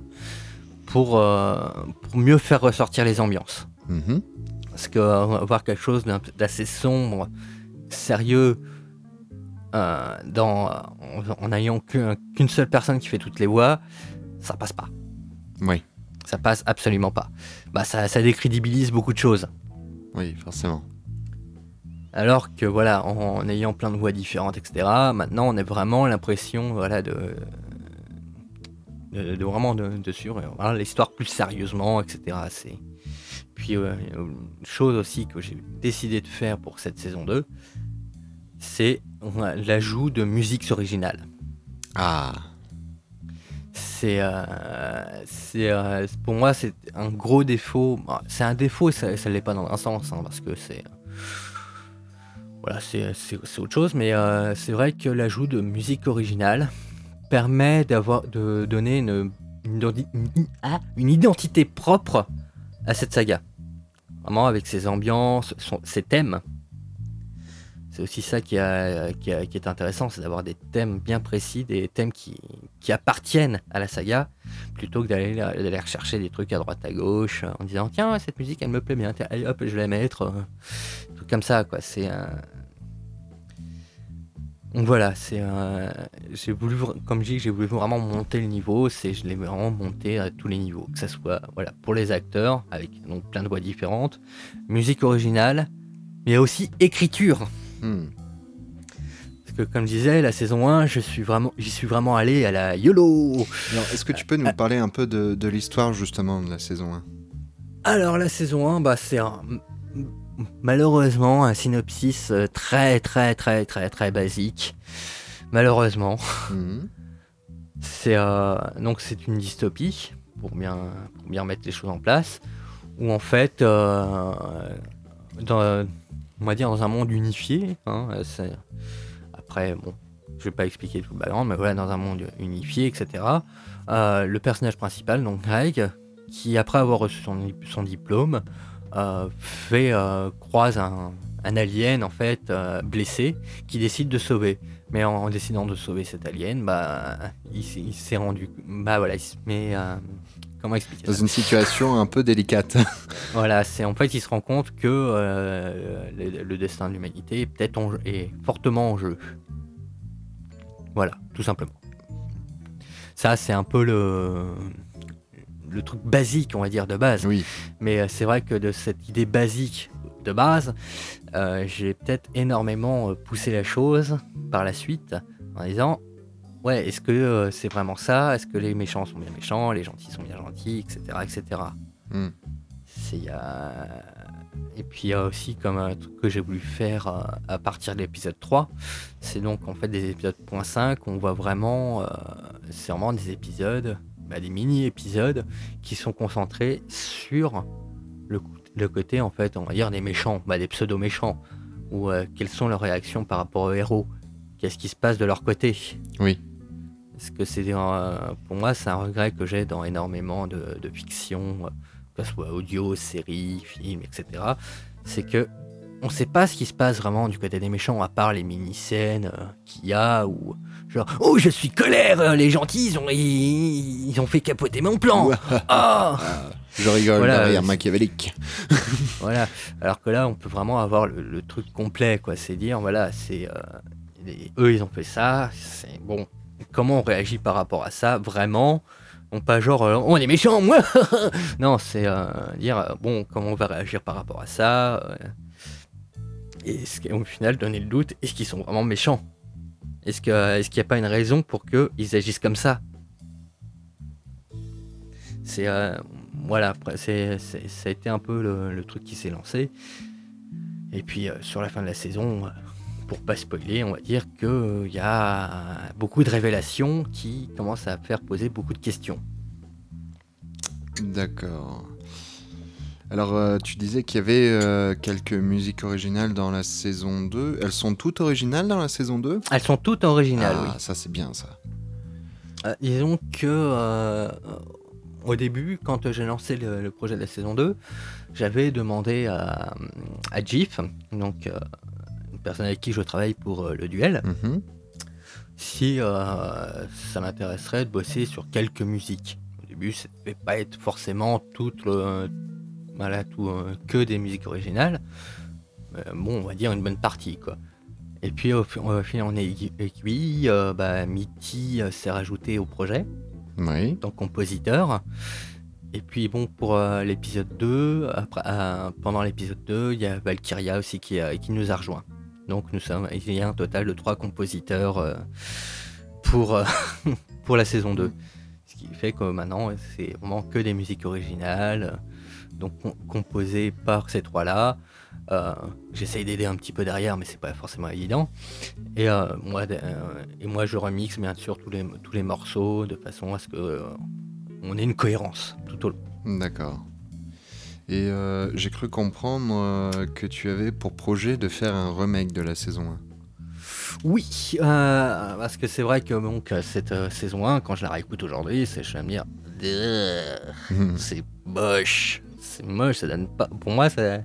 pour, euh, pour mieux faire ressortir les ambiances. Mhm. Parce que euh, avoir quelque chose d'assez sombre, sérieux, euh, dans, en, en ayant qu'un- qu'une seule personne qui fait toutes les voix, ça passe pas. Oui. Ça passe absolument pas. Bah, ça, ça décrédibilise beaucoup de choses. Oui, forcément. Alors que voilà, en, en ayant plein de voix différentes, etc., maintenant on a vraiment l'impression voilà, de, de, de vraiment de, de suivre voilà, l'histoire plus sérieusement, etc. C'est... Puis euh, une chose aussi que j'ai décidé de faire pour cette saison 2, c'est euh, l'ajout de musique originale. Ah. C'est, euh, c'est, euh, pour moi, c'est un gros défaut. C'est un défaut et ça ne l'est pas dans un sens, hein, parce que c'est. Voilà, c'est, autre chose, mais euh, c'est vrai que l'ajout de musique originale permet d'avoir, de donner une, une, ah, identité propre à cette saga. Vraiment, avec ses ambiances, ses thèmes. C'est aussi ça qui, qui est intéressant, c'est d'avoir des thèmes bien précis, des thèmes qui, qui appartiennent à la saga, plutôt que d'aller rechercher des trucs à droite à gauche en disant tiens cette musique elle me plaît bien, allez, hop je vais la mettre, truc comme ça quoi. C'est. Donc voilà, c'est un- j'ai voulu comme je dis j'ai voulu vraiment monter le niveau, c'est je l'ai vraiment monté à tous les niveaux, que ça soit voilà pour les acteurs avec donc plein de voix différentes, musique originale, mais aussi écriture. Hmm. Parce que comme je disais, la saison 1, je suis vraiment, j'y suis vraiment allé à la YOLO Alors, est-ce que tu peux nous parler un peu de, de l'histoire justement de la saison 1 Alors la saison 1, bah, c'est un- malheureusement un synopsis euh, très très très très très basique. Malheureusement, Mhm. c'est euh, donc c'est une dystopie pour bien pour bien mettre les choses en place, où en fait, euh, dans, on va dire dans un monde unifié, hein, après bon, je vais pas expliquer tout le background, mais voilà dans un monde unifié, etc. euh, le personnage principal, donc Greg, qui après avoir reçu son, son diplôme, fait euh, croise un, un alien en fait euh, blessé qui décide de sauver. Mais en, en décidant de sauver cet alien, bah il, s'est rendu, bah voilà, il se met, euh, comment expliquer Dans ça? une situation un peu délicate. <laughs> Voilà, c'est en fait il se rend compte que euh, le, le destin de l'humanité est peut-être est fortement en jeu. Voilà, tout simplement. Ça c'est un peu le le truc basique, on va dire, de base. oui. Mais euh, c'est vrai que de cette idée basique de base, euh, j'ai peut-être énormément euh, poussé la chose par la suite en disant Ouais, est-ce que euh, c'est vraiment ça? Est-ce que les méchants sont bien méchants? Les gentils sont bien gentils? Etc. etc. C'est, y a- Et puis il y a aussi comme un truc que j'ai voulu faire euh, à partir de l'épisode 3, c'est donc en fait des épisodes .5, on voit vraiment, euh, c'est vraiment des épisodes, bah, des mini-épisodes qui sont concentrés sur le, côté en fait, on va dire des méchants, bah, des pseudo-méchants, ou euh, quelles sont leurs réactions par rapport aux héros, qu'est-ce qui se passe de leur côté? Oui. Parce que c'est euh, pour moi c'est un regret que j'ai dans énormément de, de fiction, euh, que ce soit audio, séries, films, etc. C'est que on sait pas ce qui se passe vraiment du côté des méchants, à part les mini-scènes euh, qu'il y a, ou genre « Oh, je suis colère, euh, les gentils, ils ont, ils, ils ont fait capoter mon plan Ah Je rigole Voilà, derrière machiavélique. <laughs> Voilà. Alors que là, on peut vraiment avoir le, le truc complet, quoi. C'est dire, voilà, c'est euh, les- eux, ils ont fait ça. C'est bon. Comment on réagit par rapport à ça, vraiment? Non pas genre euh, on est méchant, moi <laughs> Non, c'est euh, dire bon, comment on va réagir par rapport à ça Et ce au final, donner le doute est-ce qu'ils sont vraiment méchants Est-ce qu'il n'y a pas une raison pour qu'ils agissent comme ça? C'est. euh, voilà, c'est, ça a été un peu le, le truc qui s'est lancé. Et puis euh, sur la fin de la saison, euh, pour pas spoiler, on va dire qu'il y a beaucoup de révélations qui commencent à faire poser beaucoup de questions. D'accord. Alors, euh, tu disais qu'il y avait euh, quelques musiques originales dans la saison 2. Elles sont toutes originales dans la saison 2 Elles sont toutes originales, oui. Ah, ça c'est bien ça. Euh, disons que au début, quand j'ai lancé le, le projet de la saison 2, j'avais demandé à, à Jif, donc une personne avec qui je travaille pour le duel, Mhm. si ça m'intéresserait de bosser sur quelques musiques. Au début, ça ne devait pas être forcément toute le- voilà, tout, euh, que des musiques originales. Euh, bon, on va dire une bonne partie, quoi. Et puis au, fi- au fil en aiguille, euh, bah, Mitty s'est rajouté au projet Oui. que compositeur. Et puis bon, pour euh, l'épisode 2, après, euh, pendant l'épisode 2, il y a Valkyria aussi qui, euh, qui nous a rejoint. Donc nous sommes, il y a un total de trois compositeurs pour, <laughs> pour la saison 2. Ce qui fait que maintenant, c'est vraiment que des musiques originales, donc com- composées par ces trois-là. Euh, J'essaye d'aider un petit peu derrière, mais c'est pas forcément évident. Et, euh, moi, euh, et moi, je remixe bien sûr tous les, tous les morceaux de façon à ce que on ait une cohérence tout au long. D'accord. Et j'ai cru comprendre que tu avais pour projet de faire un remake de la saison 1. Oui, parce que c'est vrai que donc, cette saison 1, quand je la réécoute aujourd'hui, c'est- je vais me dire, <laughs> c'est moche, c'est moche, ça donne pas, pour moi, ça,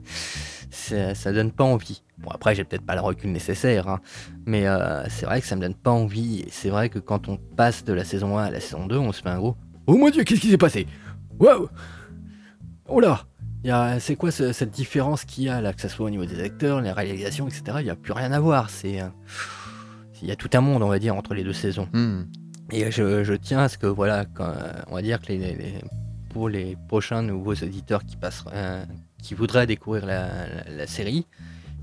ça, ça donne pas envie. Bon, après, j'ai peut-être pas le recul nécessaire, hein, mais euh, c'est vrai que ça me donne pas envie. Et c'est vrai que quand on passe de la saison 1 à la saison 2, on se fait un gros, oh mon dieu, qu'est-ce qui s'est passé? Waouh Oh là C'est quoi ce- cette différence qu'il y a là, que ce soit au niveau des acteurs, les réalisations, etc. Il n'y a plus rien à voir. C'est, euh, il y a tout un monde, on va dire, entre les deux saisons. Hmm. Et je, je tiens à ce que, voilà, quand, on va dire que les, les- pour les prochains nouveaux auditeurs qui, euh, qui voudraient découvrir la, la- la série,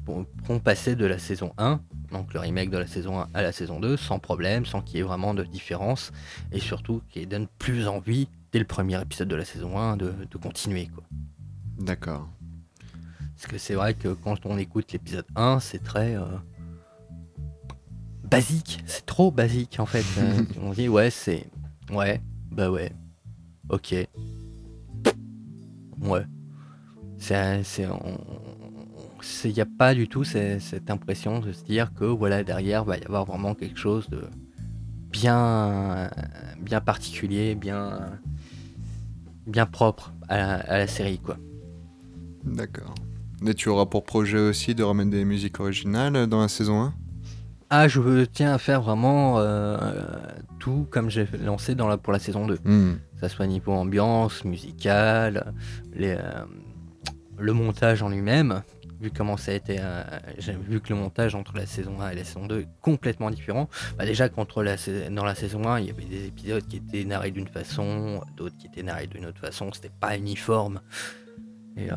pour- pourront passer de la saison 1, donc le remake de la saison 1 à la saison 2, sans problème, sans qu'il y ait vraiment de différence, et surtout qui donne plus envie, dès le premier épisode de la saison 1, de, de continuer. Quoi. D'accord. Parce que c'est vrai que quand on écoute l'épisode 1, c'est très euh, basique. C'est trop basique en fait. <laughs> On dit ouais, c'est. Ouais, bah ouais. Ok. Ouais. C'est. Il n'y a pas du tout cette impression de se dire que voilà, derrière va y avoir vraiment quelque chose de bien, bien particulier, bien, bien propre à la, à la série quoi. D'accord. Et tu auras pour projet aussi de remettre des musiques originales dans la saison 1 Ah, je tiens à faire vraiment euh, tout comme j'ai lancé dans la, pour la saison 2. Hmm. Ça soit niveau ambiance, musicale, euh, le montage en lui-même. Vu comment ça a été. euh, vu que le montage entre la saison 1 et la saison 2 est complètement différent. Bah, déjà, contre la, dans la saison 1, il y avait des épisodes qui étaient narrés d'une façon, d'autres qui étaient narrés d'une autre façon. C'était pas uniforme. Euh,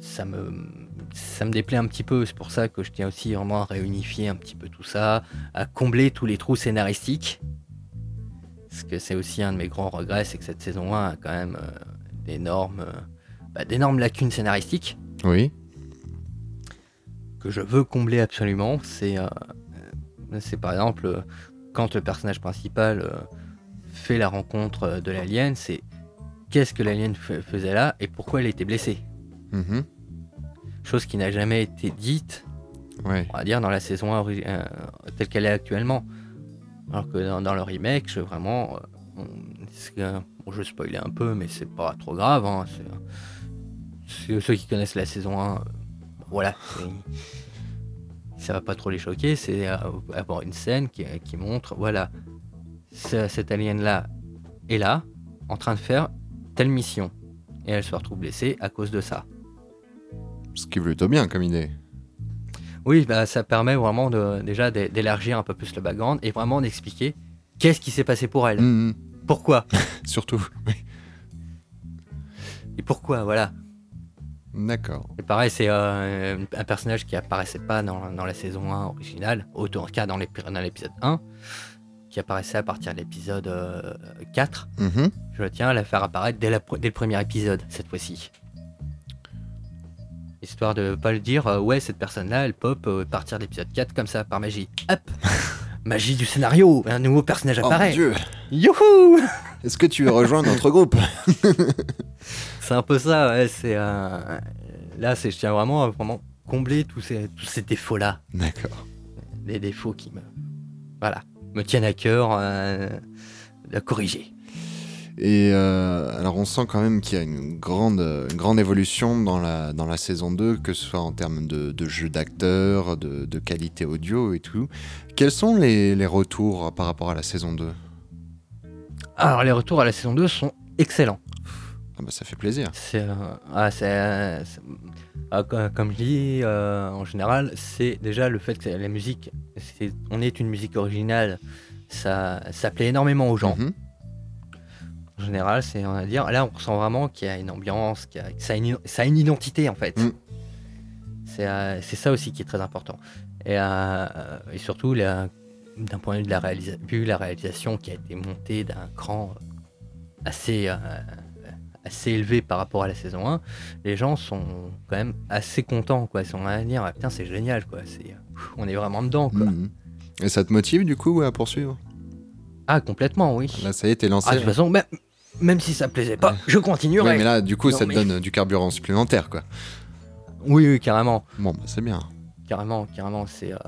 ça, me, ça me déplaît un petit peu. C'est pour ça que je tiens aussi vraiment à réunifier un petit peu tout ça, à combler tous les trous scénaristiques. Parce que c'est aussi un de mes grands regrets, c'est que cette saison 1 a quand même euh, d'énormes, euh, bah, d'énormes lacunes scénaristiques Oui. que je veux combler absolument. C'est, euh, c'est par exemple quand le personnage principal fait la rencontre de l'alien, c'est qu'est-ce que l'alien faisait là et pourquoi elle était blessée. Mhm. Chose qui n'a jamais été dite, Ouais. on va dire, dans la saison 1 ori- euh, telle qu'elle est actuellement. Alors que dans, le remake, je vraiment. euh, on- c'est bon, je un peu, mais c'est pas trop grave. hein, c'est- c'est- ceux qui connaissent la saison 1, euh, voilà. c'est- Ça va pas trop les choquer. C'est euh, avoir une scène qui, qui montre, voilà, ce- cette alien-là est là, en train de faire telle mission. Et elle se retrouve blessée à cause de ça. Ce qui est plutôt bien comme idée. Oui, bah, ça permet vraiment de, déjà d'é- d'élargir un peu plus le background et vraiment d'expliquer qu'est-ce qui s'est passé pour elle. Mhm. pourquoi? <laughs> Surtout. Oui. Et pourquoi, voilà. D'accord. Et pareil, c'est euh, un personnage qui apparaissait pas dans, dans la saison 1 originale, au en tout cas dans l'épi- dans l'épisode 1, qui apparaissait à partir de l'épisode euh, 4. Mhm. Je tiens à la faire apparaître dès, la pre- dès le premier épisode, cette fois-ci. Histoire de pas le dire, euh, ouais, cette personne-là, elle pop euh, à partir de l'épisode 4 comme ça, par magie. Hop <laughs> Magie du scénario, un nouveau personnage Oh mon apparaît. Dieu Youhou Est-ce que tu veux rejoindre notre groupe? <laughs> C'est un peu ça, ouais, c'est... euh, Là, c'est, je tiens vraiment à vraiment combler tous ces, tous ces défauts-là. D'accord. Des défauts qui me... Voilà, me tiennent à cœur euh, de corriger. Et euh, alors on sent quand même qu'il y a une grande, une grande évolution dans la, dans la saison 2, que ce soit en termes de, de jeu d'acteurs, de, de qualité audio et tout. Quels sont les, les retours par rapport à la saison 2 Alors, les retours à la saison 2 sont excellents. ah bah, Ça fait plaisir. C'est, euh, ah, ah, co- comme je dis, euh, en général, c'est déjà le fait que la musique, on est une musique originale, ça, ça plaît énormément aux gens. Mhm. En général, c'est, on va dire, là, on ressent vraiment qu'il y a une ambiance, qu'il y a, que ça, a une, ça a une identité, en fait. Mm. C'est, euh, c'est ça aussi qui est très important. Et, euh, et surtout, la- d'un point de vue de la, réalisa- vu la réalisation qui a été montée d'un cran assez, euh, assez élevé par rapport à la saison 1, les gens sont quand même assez contents. Quoi. Ils sont à dire, ah, putain, c'est génial, quoi. C'est, on est vraiment dedans. Quoi. Mhm. Et ça te motive du coup à poursuivre? Ah, complètement, oui. Là ça y est, t'es lancé. Ah, de toute façon, même, même si ça plaisait pas, je continuerai. Ouais, mais là du coup Non, ça te mais- donne du carburant supplémentaire quoi. Oui, oui, carrément. Bon bah c'est bien. Carrément, carrément. C'est, euh,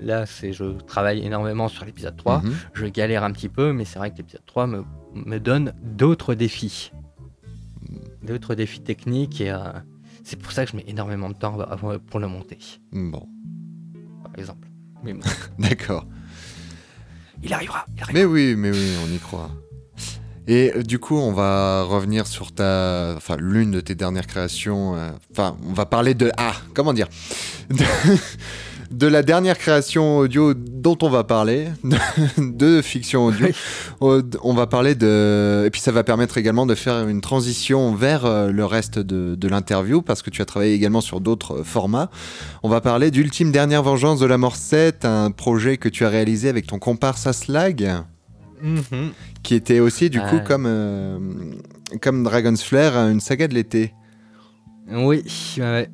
là, c'est, je travaille énormément sur l'épisode 3. Mhm. Je galère un petit peu, mais c'est vrai que l'épisode 3 me, me donne d'autres défis. D'autres défis techniques et euh, c'est pour ça que je mets énormément de temps avant- pour le monter, Bon, par exemple. <laughs> Bon, d'accord. il arrivera, il arrivera. Mais oui, mais oui, on y croit. Et euh, du coup, on va revenir sur ta, enfin l'une de tes dernières créations. euh, Enfin, on va parler de ah, comment dire, de, <laughs> de la dernière création audio dont on va parler, de, <laughs> de fiction audio. Euh, On va parler de, et puis ça va permettre également de faire une transition vers le reste de, de l'interview parce que tu as travaillé également sur d'autres formats. On va parler d'Ultime Dernière Vengeance de la Mort 7, un projet que tu as réalisé avec ton comparse Aslag Mhm. qui était aussi du coup comme, euh, comme Dragon's Flare, une saga de l'été. Oui, ouais.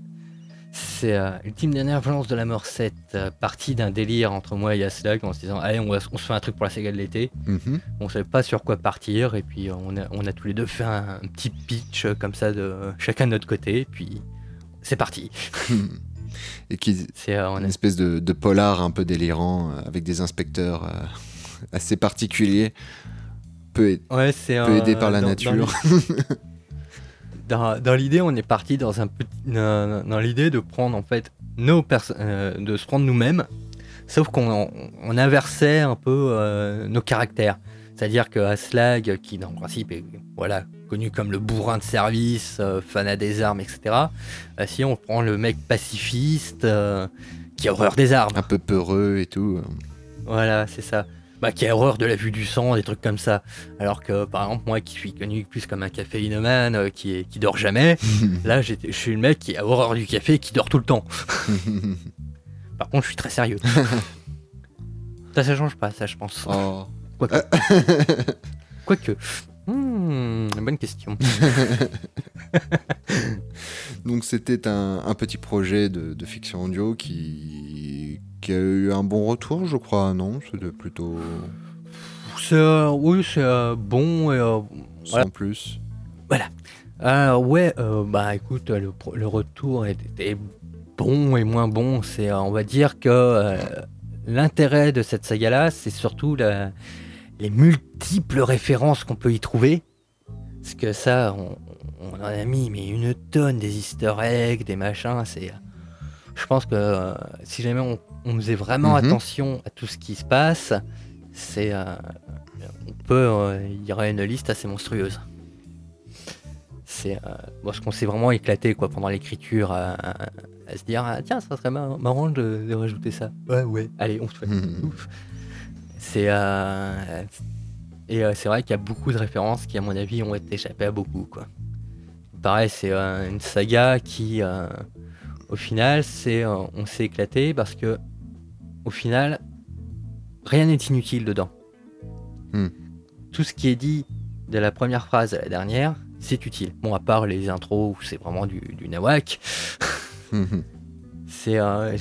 C'est euh, Ultime Dernière Violence de la Mort 7, euh, partie d'un délire entre moi et Aslak en se disant Allez, on, va- on se fait un truc pour la saga de l'été. Mhm. On savait pas sur quoi partir, et puis euh, on a, on a tous les deux fait un, un petit pitch euh, comme ça, de chacun de notre côté, et puis c'est parti. <laughs> Et qui C'est, euh, a- une espèce de, de polar un peu délirant avec des inspecteurs euh, assez particuliers, peu, Ouais, peu euh, aidé par la dans- nature. <laughs> Dans, dans l'idée, on est parti dans un petit, dans, dans l'idée de prendre en fait nos euh, de se prendre nous-mêmes, sauf qu'on on inversait un peu euh, nos caractères. C'est-à-dire que Aslag, qui dans le principe est voilà connu comme le bourrin de service, euh, fanat des armes, etc. euh, si on prend le mec pacifiste qui a horreur des armes, un peu peureux et tout. voilà, c'est ça. Bah, qui a horreur de la vue du sang, des trucs comme ça. Alors que, par exemple, moi qui suis connu plus comme un caféinomane euh, qui, qui dort jamais, <laughs> là, j'étais- je suis le mec qui a horreur du café et qui dort tout le temps. <laughs> Par contre, je suis très sérieux. <laughs> ça, ça change pas, ça, je pense. Oh. Quoique. Quoique. Hmm, bonne question. Donc c'était un, un petit projet de, de fiction audio qui, qui a eu un bon retour, je crois, non? C'était plutôt C'est, euh, oui, c'est euh, bon. et, euh, sans Voilà. plus. Euh, ouais, euh, bah écoute, le, le retour était bon et moins bon. C'est, on va dire que l'intérêt de cette saga-là, c'est surtout la- les multiples références qu'on peut y trouver. Parce que ça, on, on en a mis mais une tonne des Easter eggs, des machins. C'est, je pense que si jamais on, on faisait vraiment Mhm. attention à tout ce qui se passe, c'est, euh, on peut, euh, il y aurait une liste assez monstrueuse c'est euh, bon, ce qu'on s'est vraiment éclaté quoi pendant l'écriture à, à- à se dire ah, tiens ça serait mar- marrant de, de rajouter ça ouais ouais allez on se fait Mhm. Ouf. c'est euh, Et euh, c'est vrai qu'il y a beaucoup de références qui, à mon avis, ont été échappées à beaucoup. Quoi. Pareil, c'est euh, une saga qui, euh, au final, c'est, euh, on s'est éclaté parce que, au final, rien n'est inutile dedans. Hmm. Tout ce qui est dit de la première phrase à la dernière, c'est utile. Bon, à part les intros où c'est vraiment du, du nawak, Mhm. c'est euh,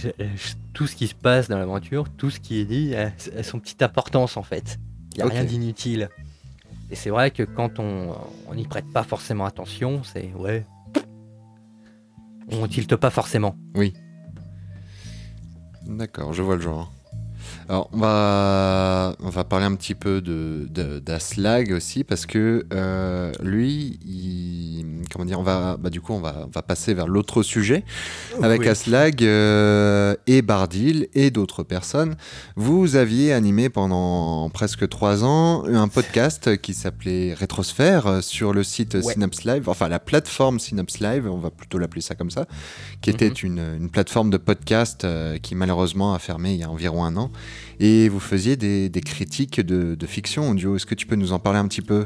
tout ce qui se passe dans l'aventure, tout ce qui est dit a, a son petite importance en fait. Il n'y a rien d'inutile. Et c'est vrai que quand on on n'y prête pas forcément attention, c'est ouais. On tilte pas forcément. D'accord, je vois le genre. Alors, on va, on va parler un petit peu de, de- d'Aslag aussi, parce que euh, lui, il, comment dire, on va, bah, du coup, on va, on va passer vers l'autre sujet. Avec Oui. Aslag euh, et Bardil et d'autres personnes, vous aviez animé pendant presque trois ans un podcast qui s'appelait Rétrosphère euh, sur le site Ouais. Synops Live, enfin la plateforme Synops Live, on va plutôt l'appeler ça comme ça, qui Mhm. était une, une plateforme de podcast euh, qui malheureusement a fermé il y a environ un an. Et vous faisiez des, critiques de, fiction audio. Est-ce que tu peux nous en parler un petit peu?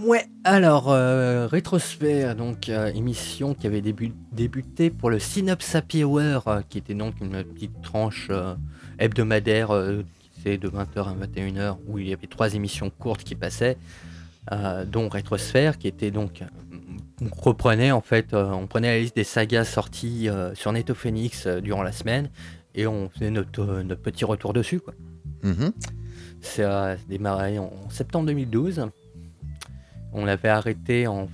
Ouais, alors, euh, donc euh, émission qui avait débu- débuté pour le Synops Happy Hour, euh, qui était donc une petite tranche euh, hebdomadaire qui de 20h à 21h, où il y avait trois émissions courtes qui passaient, dont Rétrosphère, qui était donc. On reprenait en fait, on prenait la liste des sagas sorties sur Netophoenix euh, durant la semaine et on faisait notre, euh, notre petit retour dessus. Quoi. Mhm. Ça a démarré en septembre 2012. On l'avait arrêté en,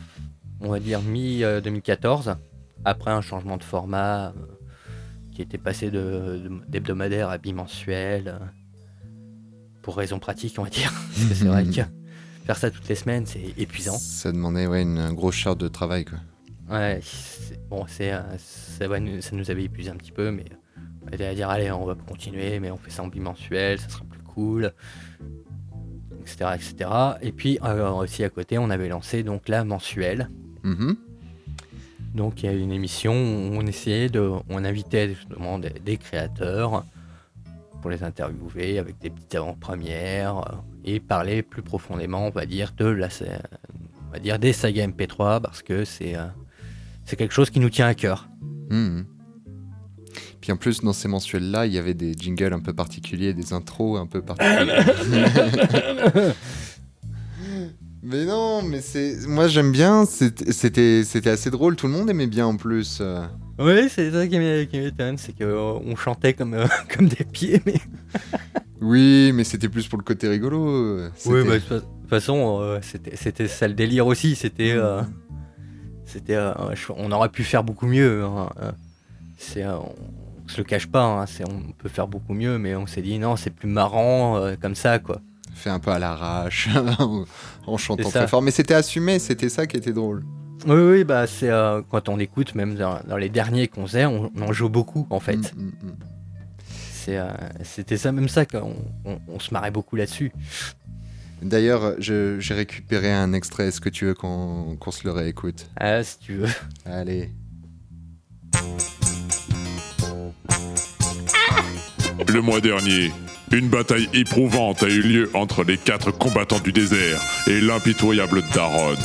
on va dire, mi-2014, après un changement de format euh, qui était passé de- de- d'hebdomadaire à bimensuel, euh, pour raisons pratiques, on va dire. <laughs> C'est vrai que faire ça toutes les semaines, c'est épuisant. Ça demandait ouais, une grosse charge de travail. Quoi. Ouais, bon, c'est, euh, ça, nous, ça nous avait épuisé un petit peu, mais était à dire, allez, on va continuer, mais on fait ça en bimensuel, ça sera plus cool, etc. etc. Et puis, euh, aussi à côté, on avait lancé donc la mensuelle. Mhm. Donc, il y a une émission où on essayait de. On invitait justement des, des créateurs pour les interviewer avec des petites avant-premières euh, et parler plus profondément, on va dire, de la, on va dire des sagas MP3 parce que c'est euh, c'est quelque chose qui nous tient à cœur. Mhm. Puis en plus, dans ces mensuels-là, il y avait des jingles un peu particuliers, des intros un peu particuliers. <laughs> mais non, mais c'est. Moi, j'aime bien. C'était assez drôle. Tout le monde aimait bien en plus. Oui, c'est ça qui m'é- qui m'étonne, c'est qu'on chantait comme, euh, <laughs> comme des pieds, mais. <laughs> Oui, mais c'était plus pour le côté rigolo. Oui, bah, de toute façon, euh, c'était c'était ça le délire aussi. C'était, euh, c'était, euh, on aurait pu faire beaucoup mieux. hein, C'est, euh, on, se le cache pas. hein, on peut faire beaucoup mieux, mais on s'est dit non, c'est plus marrant euh, comme ça, quoi. fait un peu à l'arrache, <laughs> en chantant très fort. Mais c'était assumé, c'était ça qui était drôle. Oui, oui, bah c'est euh, quand on écoute, même dans, dans les derniers qu'on faisait, on, on en joue beaucoup en fait. Mm, mm, mm. Euh, c'était ça, même ça, qu'on on, on se marrait beaucoup là-dessus. D'ailleurs, j'ai récupéré un extrait. Est-ce que tu veux qu'on qu'on se le réécoute? Ah, si tu veux. Allez. Le mois dernier, une bataille éprouvante a eu lieu entre les quatre combattants du désert et l'impitoyable Daron.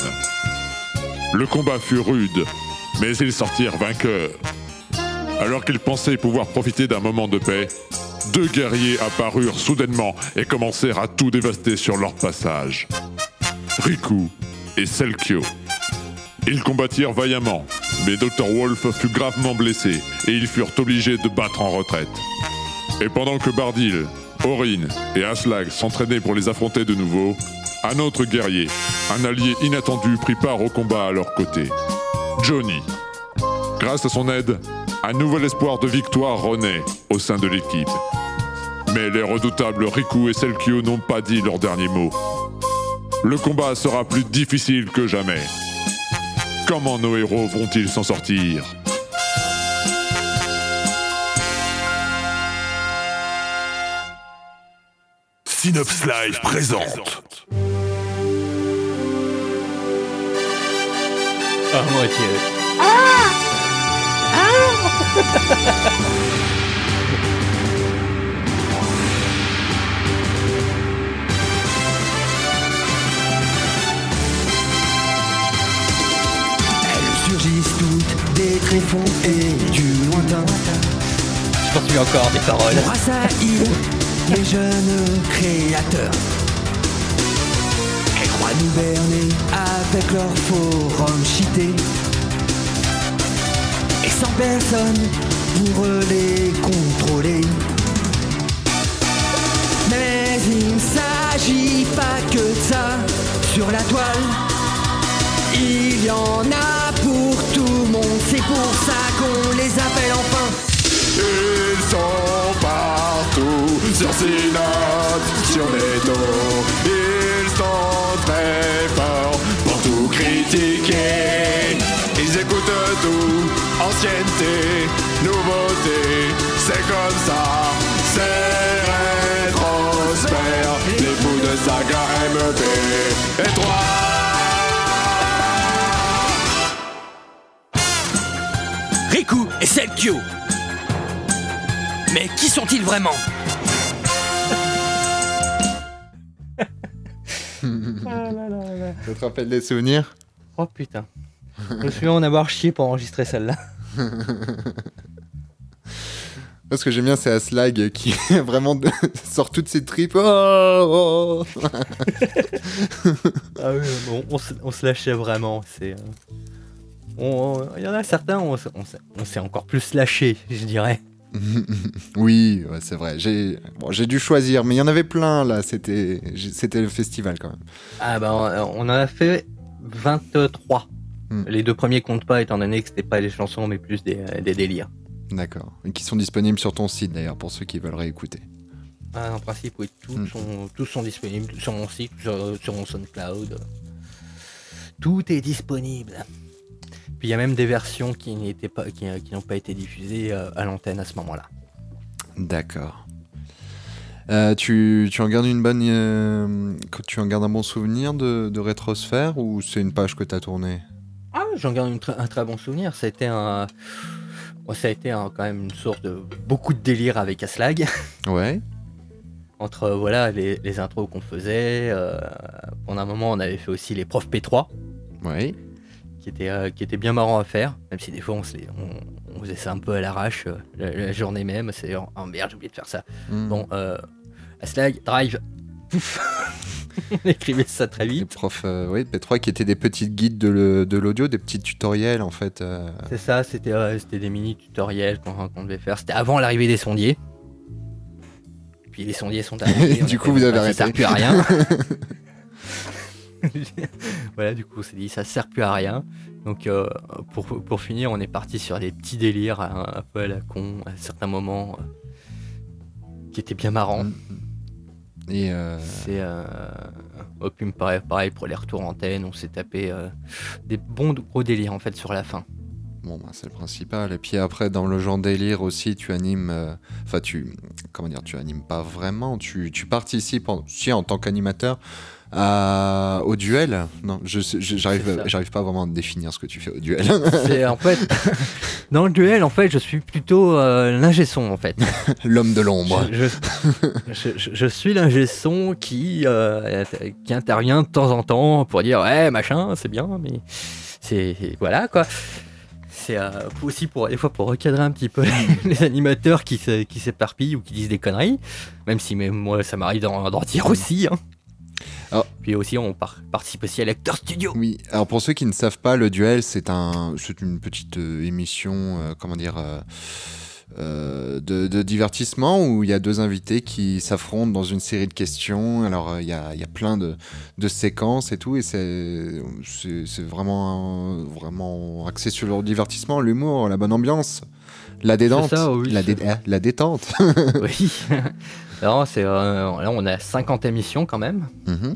Le combat fut rude, mais ils sortirent vainqueurs. Alors qu'ils pensaient pouvoir profiter d'un moment de paix, deux guerriers apparurent soudainement et commencèrent à tout dévaster sur leur passage. Riku et Selkio. Ils combattirent vaillamment, mais Dr. Wolf fut gravement blessé et ils furent obligés de battre en retraite. Et pendant que Bardil, Orin et Aslag s'entraînaient pour les affronter de nouveau, un autre guerrier, un allié inattendu, prit part au combat à leur côté. Johnny. Grâce à son aide, un nouvel espoir de victoire renaît au sein de l'équipe. Mais les redoutables Riku et Selkio n'ont pas dit leur dernier mot. Le combat sera plus difficile que jamais. Comment nos héros vont-ils s'en sortir? Synops Live présente. Ah, moi, ok. Ah Ah toutes des tréfonds et du lointain. Je pense encore des paroles les jeunes créateurs. Elles croient nous berner avec leur forum cheaté. Et sans personne pour les contrôler. Mais il ne s'agit pas que de ça sur la toile. Il y en a pour tout le monde, c'est pour ça qu'on les appelle enfin. Ils sont partout sur Synapse, sur Netto. Ils sont très forts pour tout critiquer. Ils écoutent tout, ancienneté, nouveauté. C'est comme ça, c'est rétrosphère. Les fous de saga MEP. Et Riku et Selkio. Mais qui sont-ils vraiment Ça te rappelle des souvenirs Oh putain. Je me souviens en avoir chié pour enregistrer celle-là. Moi, Ce que j'aime bien, c'est Aslag qui <laughs> vraiment <laughs> sort toutes ses tripes. Oh, oh. Ah oui, bon, on, se, on se lâchait vraiment. C'est. euh, on- Il y en a certains, on, on s'est encore plus lâché, je dirais. <laughs> Oui, ouais, c'est vrai. J'ai bon, dû choisir, mais il y en avait plein là. C'était le festival quand même. Ah bah on, on en a fait 23. Hmm. Les deux premiers comptent pas étant donné que c'était pas des chansons mais plus des, euh, des délires. D'accord. Et qui sont disponibles sur ton site d'ailleurs pour ceux qui veulent réécouter. Ah, en principe, oui, tous, Hmm. sont, tous sont disponibles sur mon site, sur, sur mon SoundCloud. Tout est disponible. Puis il y a même des versions qui n'étaient pas, qui, euh, qui n'ont pas été diffusées euh, à l'antenne à ce moment-là. D'accord. Euh, tu, tu en gardes une bonne, euh, tu en gardes un bon souvenir de, de Rétrosphère ou c'est une page que tu as tournée? Ah, j'en garde une un très bon souvenir. Ça a été un, bon, ça a été un- quand même une source de beaucoup de délire avec Aslag. <laughs> Ouais. Entre euh, voilà les, les intros qu'on faisait. pendant un moment, on avait fait aussi les profs P3. Ouais. Qui était, euh, qui était bien marrant à faire, même si des fois on, se les- on, on faisait ça un peu à l'arrache euh, la, la journée même. C'est oh, oh merde, j'ai oublié de faire ça. Hmm. Bon, euh, Aslag, drive, pouf <laughs> On écrivait ça très Les vite. profs, euh, oui, P3 qui étaient des petites guides de le- de l'audio, des petits tutoriels en fait. C'est ça, c'était c'était des mini tutoriels qu'on qu'on devait faire. C'était avant l'arrivée des sondiers. Puis les sondiers sont arrivés. <laughs> Du coup, vous avez bah, Ça sert arrêté. plus à rien. <laughs> <laughs> voilà, du coup, on s'est dit ça sert plus à rien. Donc, euh, pour, pour finir, on est parti sur des petits délires un, un peu à la con à certains moments euh, qui étaient bien marrants. Mm. Et euh, C'est euh, oh, puis pareil, pareil pour les retours antennes, on s'est tapé euh, des bons gros délires en fait sur la fin. bon, bah, c'est le principal. Et puis après, dans le genre délire aussi, tu animes. euh, Enfin, tu. Comment dire Tu animes pas vraiment. Tu, tu participes, en, si, en tant qu'animateur, à- au duel. Non, je j'arrive j'arrive pas vraiment à définir ce que tu fais au duel. <laughs> C'est en fait <laughs> dans le duel en fait je suis plutôt euh, l'ingé son en fait. L'homme de l'ombre. Je, je- je- je suis l'ingé son qui euh, qui intervient de temps en temps pour dire ouais machin c'est bien mais c'est voilà quoi. C'est euh, aussi pour des fois pour recadrer un petit peu <laughs> les, animateurs qui qui s'éparpillent ou qui disent des conneries, même si même moi ça m'arrive d'en d'en dire aussi. Hein. Ah. Puis aussi on par- participe aussi à l'acteur studio. Oui, alors pour ceux qui ne savent pas, le duel, c'est un, une petite euh, émission, euh, comment dire, euh, de, de divertissement où il y a deux invités qui s'affrontent dans une série de questions. Alors il y, a, il y a plein de, de séquences et tout, et c'est, vraiment, un- vraiment axé sur le divertissement, l'humour, la bonne ambiance, la détente, ça, oui, la, dé- ah, la détente. Oui. <laughs> Non, c'est euh, là on a 50 émissions quand même. Mhm.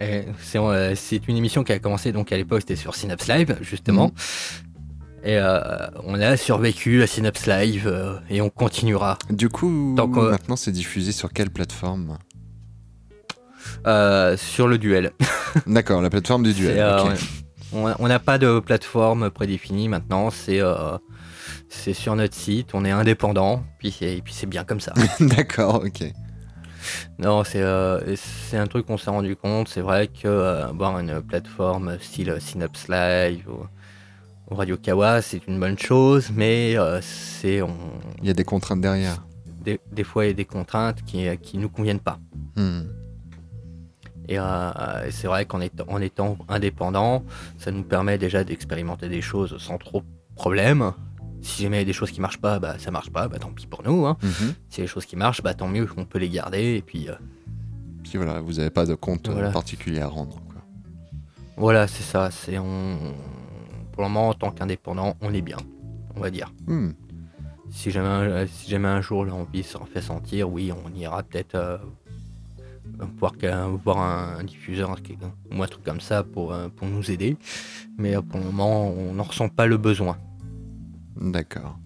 Et C'est euh, c'est une émission qui a commencé donc à l'époque c'était sur Synapse Live justement. Et euh, on a survécu à Synapse Live et on continuera Du coup, maintenant c'est diffusé sur quelle plateforme? Sur le duel. <laughs> D'accord, la plateforme du duel. C'est, euh, ok. on n'a pas de plateforme prédéfinie maintenant. C'est c'est sur notre site. On est indépendant. Puis c'est- et puis c'est bien comme ça. <laughs> D'accord, ok. Non, c'est euh, c'est un truc qu'on s'est rendu compte. C'est vrai que euh, avoir une plateforme style Synapse Live ou, Radio Kawa, c'est une bonne chose, mais euh, c'est on- Il y a des contraintes derrière. des, des fois il y a des contraintes qui qui nous conviennent pas. Hmm. Et euh, c'est vrai qu'en étant, en étant indépendant, ça nous permet déjà d'expérimenter des choses sans trop de problème. Si jamais il y a des choses qui marchent pas, bah ça marche pas, bah tant pis pour nous. hein. Si il y a des choses qui marchent, bah tant mieux, on peut les garder. Et puis euh, Puis voilà, vous n'avez pas de compte Voilà. particulier à rendre. quoi. voilà, c'est ça. C'est on, pour le moment, en tant qu'indépendant, on est bien, on va dire. Hmm. Si jamais, un- si jamais un jour l'envie s'en fait sentir, oui, on ira peut-être euh, voir, un, un diffuseur ou un truc comme ça pour, euh, pour nous aider. Mais euh, pour le moment, on n'en ressent pas le besoin. D'accord.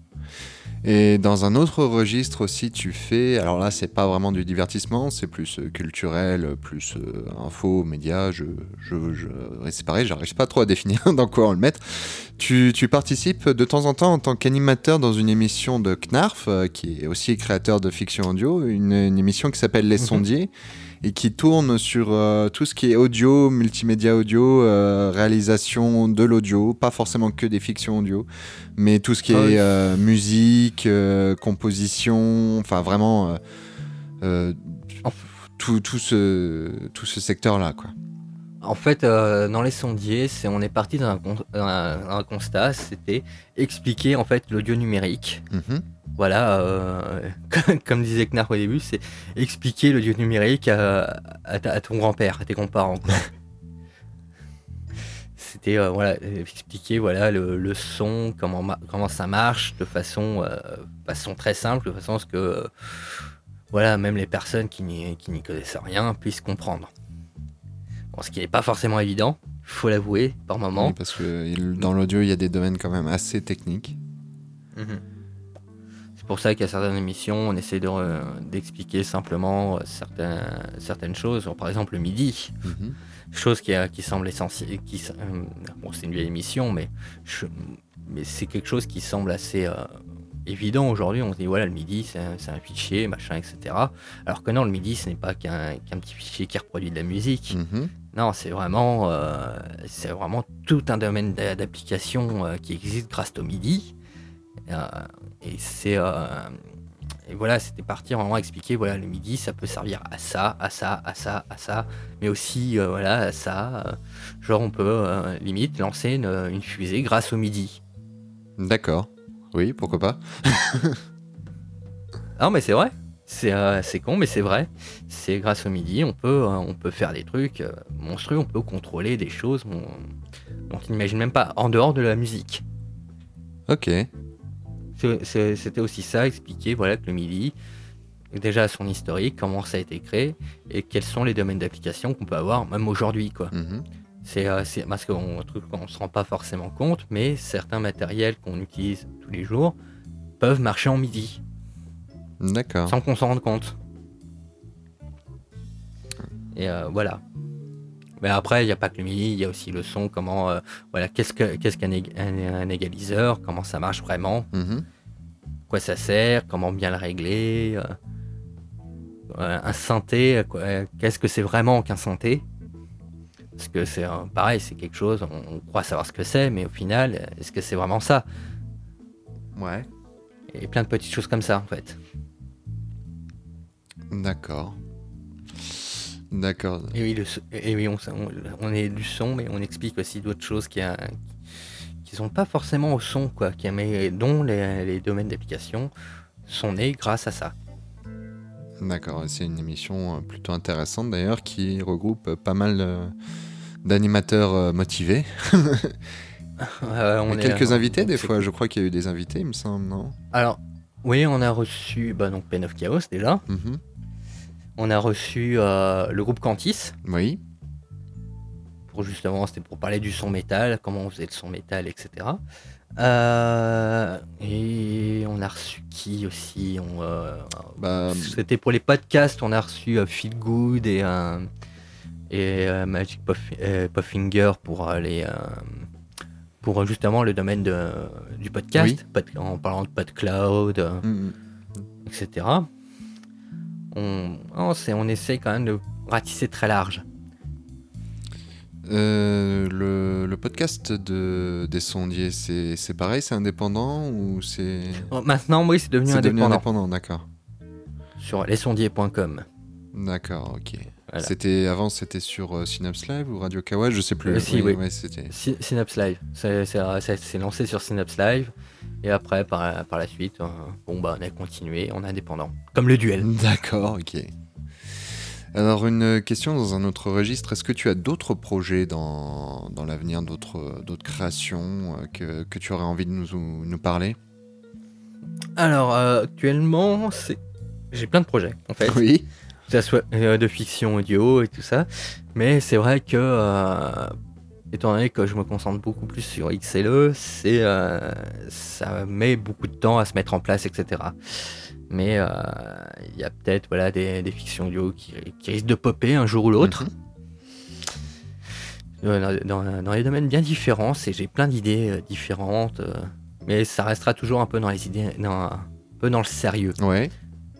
Et dans un autre registre aussi, tu fais. Alors là, c'est pas vraiment du divertissement, c'est plus euh, culturel, euh, plus euh, info, médias. Je, je, je- c'est pareil, j'arrive pas trop à définir <laughs> dans quoi on le mettre. Tu, tu participes de temps en temps en tant qu'animateur dans une émission de Knarf, qui est aussi créateur de fiction audio, une, une émission qui s'appelle Les Mhm. Sondiers et qui tourne sur euh, tout ce qui est audio, multimédia audio, euh, réalisation de l'audio, pas forcément que des fictions audio, mais tout ce qui Ah est oui. euh, musique, composition, enfin vraiment En- tout, tout ce, tout ce secteur-là. quoi. En fait, euh, dans les sondiers, c'est, on est parti d'un con- un, un constat, c'était expliquer en fait l'audio numérique. Mhm. Voilà, euh, <laughs> comme, comme disait Knarf au début, c'est expliquer l'audio numérique à, à ta- à ton grand-père, à tes grands-parents. quoi. <laughs> C'était euh, voilà, expliquer voilà le, le son, comment ma- comment ça marche, de façon euh, façon très simple, de façon à ce que euh, voilà même les personnes qui n'y qui n'y connaissent rien puissent comprendre. Ce qui n'est pas forcément évident, faut l'avouer par moment. Oui, parce que il- dans l'audio, il y a des domaines quand même assez techniques. Mhm. C'est pour ça qu'à certaines émissions, on essaie de re- d'expliquer simplement euh, certains- certaines choses. Par exemple, le midi, Mhm. chose qui, a- qui semble essentielle. Qui, euh, bon, c'est une vieille émission, mais, je- mais c'est quelque chose qui semble assez euh, évident aujourd'hui. On se dit, voilà, le midi, c'est un, c'est un fichier, machin, etc. Alors que non, le midi, ce n'est pas qu'un qu'un petit fichier qui reproduit de la musique. Mhm. Non, c'est vraiment, euh, c'est vraiment tout un domaine d'a- d'application euh, qui existe grâce au MIDI. Euh, et c'est, euh, et voilà, c'était parti vraiment expliquer, voilà, le MIDI, ça peut servir à ça, à ça, à ça, à ça, mais aussi, voilà, à ça. genre, on peut limite lancer une, une fusée grâce au MIDI. D'accord. Oui, pourquoi pas. <laughs> Ah, mais c'est vrai. C'est euh, c'est con, mais c'est vrai. C'est grâce au MIDI, on peut, euh, on peut faire des trucs euh, monstrueux, on peut contrôler des choses dont, on n'imagine même pas en dehors de la musique. Ok. C'était aussi ça, expliquer voilà, que le MIDI, déjà son historique, comment ça a été créé et quels sont les domaines d'application qu'on peut avoir, même aujourd'hui. quoi. C'est euh, c'est- parce qu'on ne se rend pas forcément compte, mais certains matériels qu'on utilise tous les jours peuvent marcher en MIDI D'accord. sans qu'on s'en rende compte. Et euh, voilà. Mais après, il n'y a pas que le MIDI, il y a aussi le son, comment, euh, voilà, qu'est-ce que- qu'est-ce qu'un un- un égaliseur, comment ça marche vraiment, Mhm. quoi ça sert, comment bien le régler, euh, un synthé, qu'est-ce que c'est vraiment qu'un synthé? Parce que c'est pareil, c'est quelque chose, on, on croit savoir ce que c'est, mais au final, est-ce que c'est vraiment ça? Ouais. Et plein de petites choses comme ça, en fait. D'accord. D'accord. Et oui, le et oui on, on- on est du son, mais on explique aussi d'autres choses qui, a- qui sont pas forcément au son, quoi, qui, mais dont les, les domaines d'application sont nés grâce à ça. D'accord. C'est une émission euh, plutôt intéressante d'ailleurs qui regroupe euh, pas mal euh, d'animateurs motivés. <laughs> Euh, on Et est- quelques invités des fois. Je crois qu'il y a eu des invités, il me semble, non? Alors, oui, on a reçu bah, donc Pen of Chaos déjà. Mhm. On a reçu euh, le groupe Cantis, Oui. pour justement, c'était pour parler du son métal, comment on faisait le son métal, etc. Euh, et on a reçu qui aussi? On, euh, Bah, C'était pour les podcasts, on a reçu Feel Good et, et Magic Puff- Puffinger pour les. pour justement le domaine de, du podcast, pod- en parlant de PodCloud, euh, mm, etc. On, on, essaie quand même de ratisser très large. euh, le, podcast de, des sondiers, c'est pareil, c'est indépendant ou c'est. Oh, Maintenant, oui, c'est devenu C'est devenu indépendant indépendant, d'accord. sur lesondiers.com. D'accord, ok. Voilà. C'était avant, c'était sur euh, Synapse Live ou Radio Kawa, je sais plus. Euh, si, oui. ouais, c'était. Sy- Synapse Live. C'est lancé sur Synapse Live. Et après, par, par la suite, euh, bon, bah, on a continué en indépendant. Comme le duel. <laughs> D'accord, ok. Alors une question dans un autre registre, est-ce que tu as d'autres projets dans, dans l'avenir, d'autres d'autres créations euh, que, que tu aurais envie de nous, nous parler? Alors, euh, actuellement, c'est... j'ai plein de projets, en fait. Oui. que ça soit euh, de fiction audio et tout ça. Mais c'est vrai que, euh, étant donné que je me concentre beaucoup plus sur XLE, c'est, euh, ça met beaucoup de temps à se mettre en place, etc. Mais euh, il y a peut-être voilà, des, des fictions audio qui, qui risquent de popper un jour ou l'autre. Euh, Dans, dans- dans les domaines bien différents, j'ai plein d'idées différentes, euh, mais ça restera toujours un peu dans les idées, dans, un peu dans le sérieux. Ouais.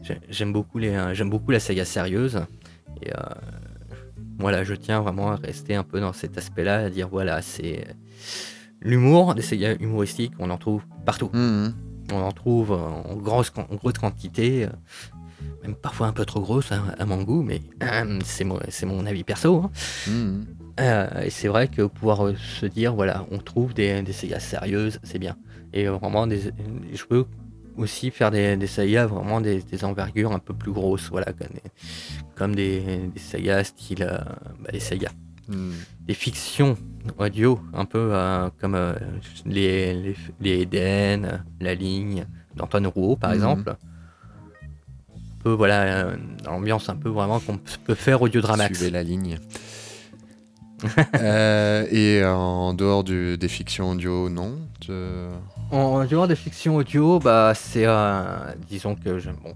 J'ai- J'aime beaucoup, les, j'aime beaucoup la saga sérieuse. Et voilà, je tiens vraiment à rester un peu dans cet aspect-là, à dire voilà, c'est l'humour, des sagas humoristiques, on en trouve partout. Mhm. On en trouve en grosse, en grosse quantité, même parfois un peu trop grosse hein, à mon goût, mais <clears throat> euh, c'est mon, avis perso. hein. Mhm. Euh, et c'est vrai que pouvoir euh, se dire, voilà, on trouve des, des sagas sérieuses, c'est bien. Et vraiment, des, je peux aussi faire des, des sagas vraiment des, des envergures un peu plus grosses, voilà, comme des, sagas style, euh, bah, des sagas, des fictions audio, un peu euh, comme euh, les, les, les Eden, La Ligne, d'Antoine Rouault, par Mhm. exemple. Un peu, voilà, dans l'ambiance un peu vraiment qu'on peut faire audio dramax. Suivez la ligne. <laughs> Euh, et en dehors du- des fictions audio, non En dehors des fictions audio, bah c'est euh, disons que je, bon,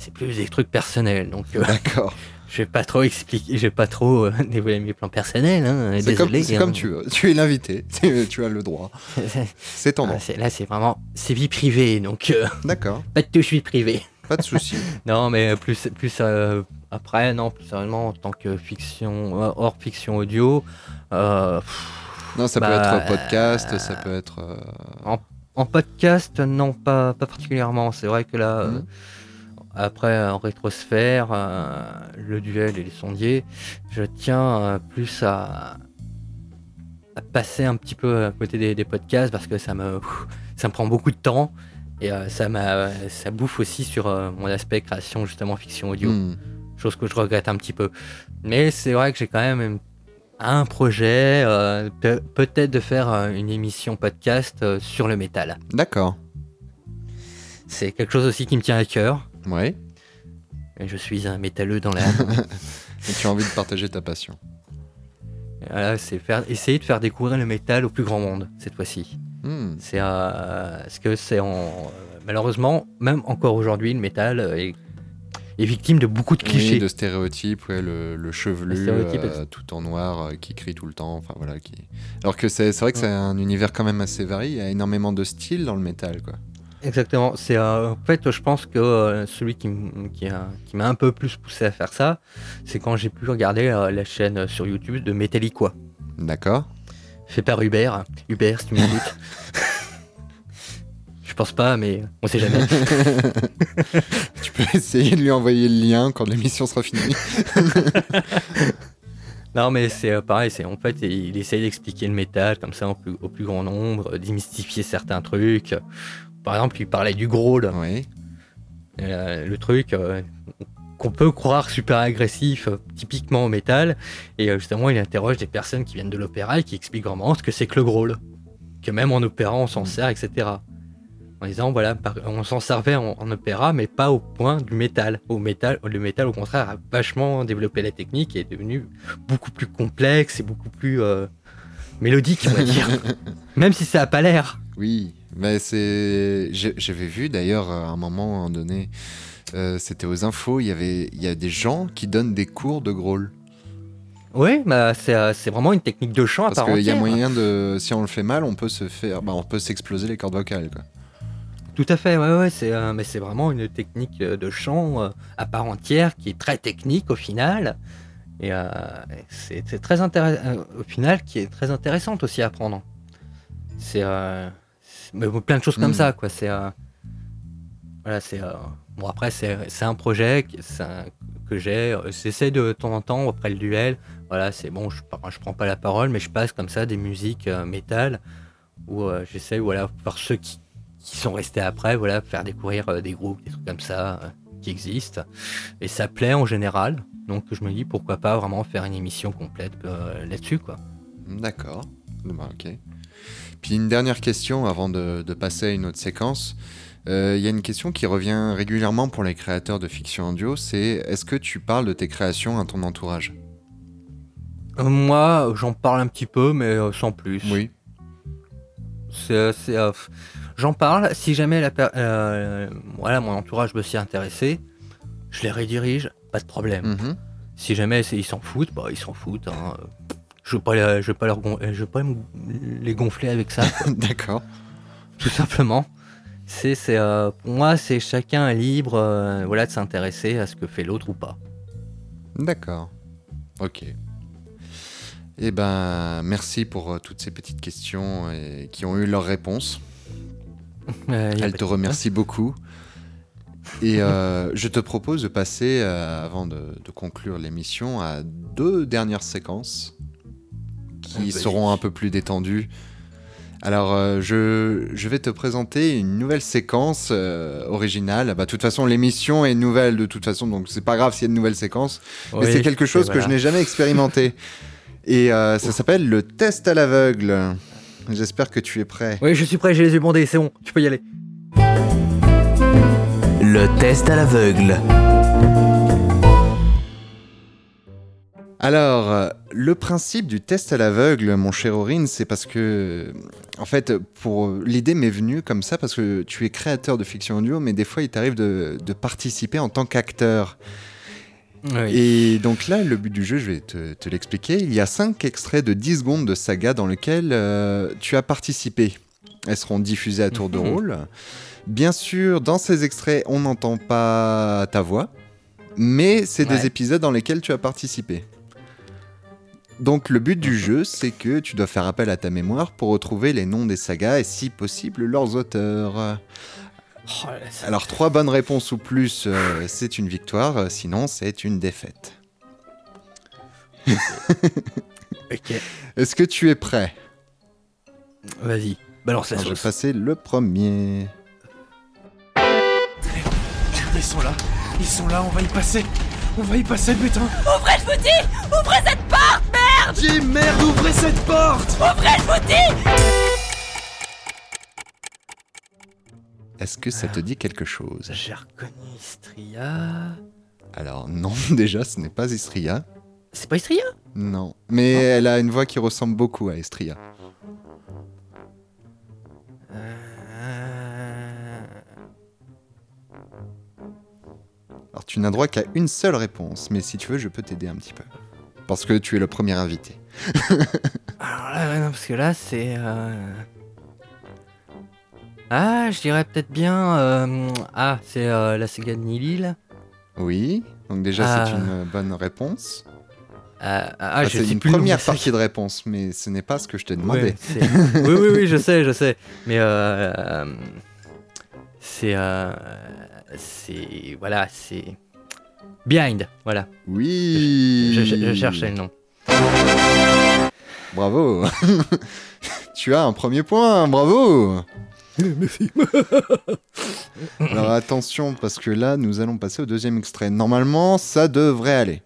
c'est plus des trucs personnels, donc euh, D'accord. <laughs> je vais pas trop expliquer, je vais pas trop euh, <laughs> dévoiler mes plans personnels. Hein, C'est comme, désolé. c'est hein. comme tu veux. Tu es l'invité. <laughs> Tu as le droit. C'est ton Ah, droit. c'est- là, c'est vraiment c'est vie privée, donc euh, D'accord. pas de touche vie privée. Pas de souci. Non, mais plus plus après, non, plus sérieusement en tant que fiction hors fiction audio. pff, Non, ça peut Bah, être podcast, ça peut être. En podcast, non, pas, pas particulièrement. C'est vrai que là, Mhm. Après, en rétrosphère, euh, le duel et les sondiers, je tiens euh, plus à, à passer un petit peu à côté des, des podcasts parce que ça me, ça me prend beaucoup de temps et euh, ça, m'a, ça bouffe aussi sur euh, mon aspect création, justement, fiction audio hmm. chose que je regrette un petit peu. Mais c'est vrai que j'ai quand même un projet, euh, pe- peut-être de faire une émission podcast sur le métal. D'accord. C'est quelque chose aussi qui me tient à cœur. Ouais. Et Je suis un métalleux dans l'âme. <laughs> Et tu as envie de partager ta passion. Voilà, c'est faire, essayer de faire découvrir le métal au plus grand monde cette fois-ci. Hmm. C'est euh, parce que c'est en malheureusement même encore aujourd'hui le métal euh, est, est victime de beaucoup de Oui, clichés. de stéréotypes, ouais, le, le chevelu euh, tout en noir euh, qui crie tout le temps. Enfin voilà. Qui... Alors que c'est c'est vrai que c'est un univers quand même assez varié. Il y a énormément de styles dans le métal, quoi. Exactement. C'est euh, en fait, je pense que euh, celui qui, m'a un peu plus poussé à faire ça, c'est quand j'ai pu regarder euh, la chaîne sur YouTube de Metallica, D'accord. fait par Hubert. Hubert, si tu m'écoutes. <laughs> je pense pas, mais on sait jamais. <laughs> Tu peux essayer de lui envoyer le lien quand l'émission sera finie. <laughs> non, mais c'est pareil. C'est en fait, il essaye d'expliquer le métal comme ça au plus, au plus grand nombre, démystifier certains trucs. Par exemple, il parlait du growl. oui. Euh, le truc euh, qu'on peut croire super agressif, euh, typiquement au métal. Et justement, il interroge des personnes qui viennent de l'opéra et qui expliquent vraiment ce que c'est que le growl. Que même en opéra, on s'en sert, etc. En disant, voilà, on s'en servait en, en opéra, mais pas au point du métal. Au métal, le métal, au contraire, a vachement développé la technique et est devenu beaucoup plus complexe et beaucoup plus mélodique, on va dire. <laughs> même si ça a pas l'air. Oui, mais c'est. J'avais vu d'ailleurs à un moment donné, euh, c'était aux infos, il y avait, il y a des gens qui donnent des cours de growl Oui, bah, c'est euh, c'est vraiment une technique de chant à parce part qu'il y a moyen de, si on le fait mal, on peut se faire, bah, on peut s'exploser les cordes vocales. Quoi. Tout à fait, ouais, ouais, c'est, euh, mais c'est vraiment une technique euh, de chant euh, à part entière qui est très technique au final Et euh, c'est très intéressant, au final, qui est très intéressante aussi à apprendre. Euh, c'est- mais plein de choses comme Mm. ça, quoi. C'est euh, voilà, c'est euh, bon après c'est un projet un- que j'ai. euh, J'essaie de temps en temps après le duel. Voilà, c'est bon, je, je prends pas la parole, mais je passe comme ça des musiques euh, métal où euh, j'essaie, voilà, par ceux qui, qui sont restés après, voilà, faire découvrir euh, des groupes, des trucs comme ça qui existent. Et ça plaît en général. Donc je me dis pourquoi pas vraiment faire une émission complète là-dessus, quoi. D'accord. Bah, ok. Puis une dernière question avant de, de passer à une autre séquence. Euh, Il y a une question qui revient régulièrement pour les créateurs de fiction audio, c'est est-ce que tu parles de tes créations à ton entourage? Euh, moi, j'en parle un petit peu, mais euh, sans plus. Oui. C'est, c'est, f- j'en parle. Si jamais la, voilà, mon entourage me s'y intéressé, je les redirige, pas de problème. Mhm. Si jamais ils s'en foutent, bah ils s'en foutent. hein. Je veux pas, les- je veux pas, leur gon- je veux pas me- les gonfler avec ça, <laughs> D'accord. tout simplement. C'est, c'est, euh, pour moi, c'est chacun est libre, euh, voilà, de s'intéresser à ce que fait l'autre ou pas. D'accord. Ok. Eh ben, merci pour euh, toutes ces petites questions et qui ont eu leur réponse. Euh, Elle te remercie beaucoup. Et euh, je te propose de passer, euh, avant de, de conclure l'émission, à deux dernières séquences qui seront un peu plus détendues. Alors, euh, je, je vais te présenter une nouvelle séquence euh, originale. Bah, de toute façon, l'émission est nouvelle de toute façon, donc c'est pas grave s'il y a une nouvelle séquence. mais c'est quelque chose que je n'ai jamais expérimenté. Et euh, ça s'appelle le test à l'aveugle. J'espère que tu es prêt. Oui, je suis prêt, j'ai les yeux bandés, c'est bon, tu peux y aller. Le test à l'aveugle. Alors, euh, le principe du test à l'aveugle, mon cher Aurine, c'est parce que, en fait, pour l'idée m'est venue comme ça parce que tu es créateur de fiction audio, mais des fois il t'arrive de, de participer en tant qu'acteur. Oui. Et donc là, le but du jeu, je vais te, te l'expliquer. Il y a cinq extraits de 10 secondes de saga dans lesquels euh, tu as participé. Elles seront diffusées à tour de Mhm. rôle. Bien sûr, dans ces extraits, on n'entend pas ta voix, mais c'est des épisodes dans lesquels tu as participé. Donc le but du jeu, c'est que tu dois faire appel à ta mémoire pour retrouver les noms des sagas et si possible leurs auteurs. Oh, Alors trois bonnes réponses ou plus, euh, c'est une victoire, euh, sinon c'est une défaite. <laughs> Ok, Est-ce que tu es prêt? Vas-y, balance la Alors, Je vais passer le premier. Ils sont là, ils sont là, on va y passer. On va y passer, putain. Ouvrez, je vous dis Ouvrez cette porte, merde ouvrez cette porte Ouvrez, je vous dis Est-ce que ça te dit quelque chose? J'ai reconnu Istria. Alors non, <laughs> déjà ce n'est pas Istria. C'est pas Istria? Non. Mais elle a une voix qui ressemble beaucoup à Istria. Euh, Alors tu n'as droit qu'à une seule réponse, mais si tu veux, je peux t'aider un petit peu. Parce que tu es le premier invité. <laughs> Alors là, non, parce que là, c'est. euh, Ah, je dirais peut-être bien. euh, Ah, c'est euh, la Sega de Nilil. Oui. Donc déjà c'est Ah. une euh, bonne réponse. Ah, ah, Ah, je c'est sais une plus le nom première de la saga. partie de réponse, mais ce n'est pas ce que je t'ai Ouais, demandé. c'est- oui, oui, oui, je sais, je sais. Mais euh, euh, c'est, euh, c'est, voilà, c'est Behind, voilà. Oui. Je, je- je cherchais le nom. Bravo. <laughs> tu as un premier point, bravo. Merci. <laughs> Alors attention, parce que là, nous allons passer au deuxième extrait. Normalement, ça devrait aller.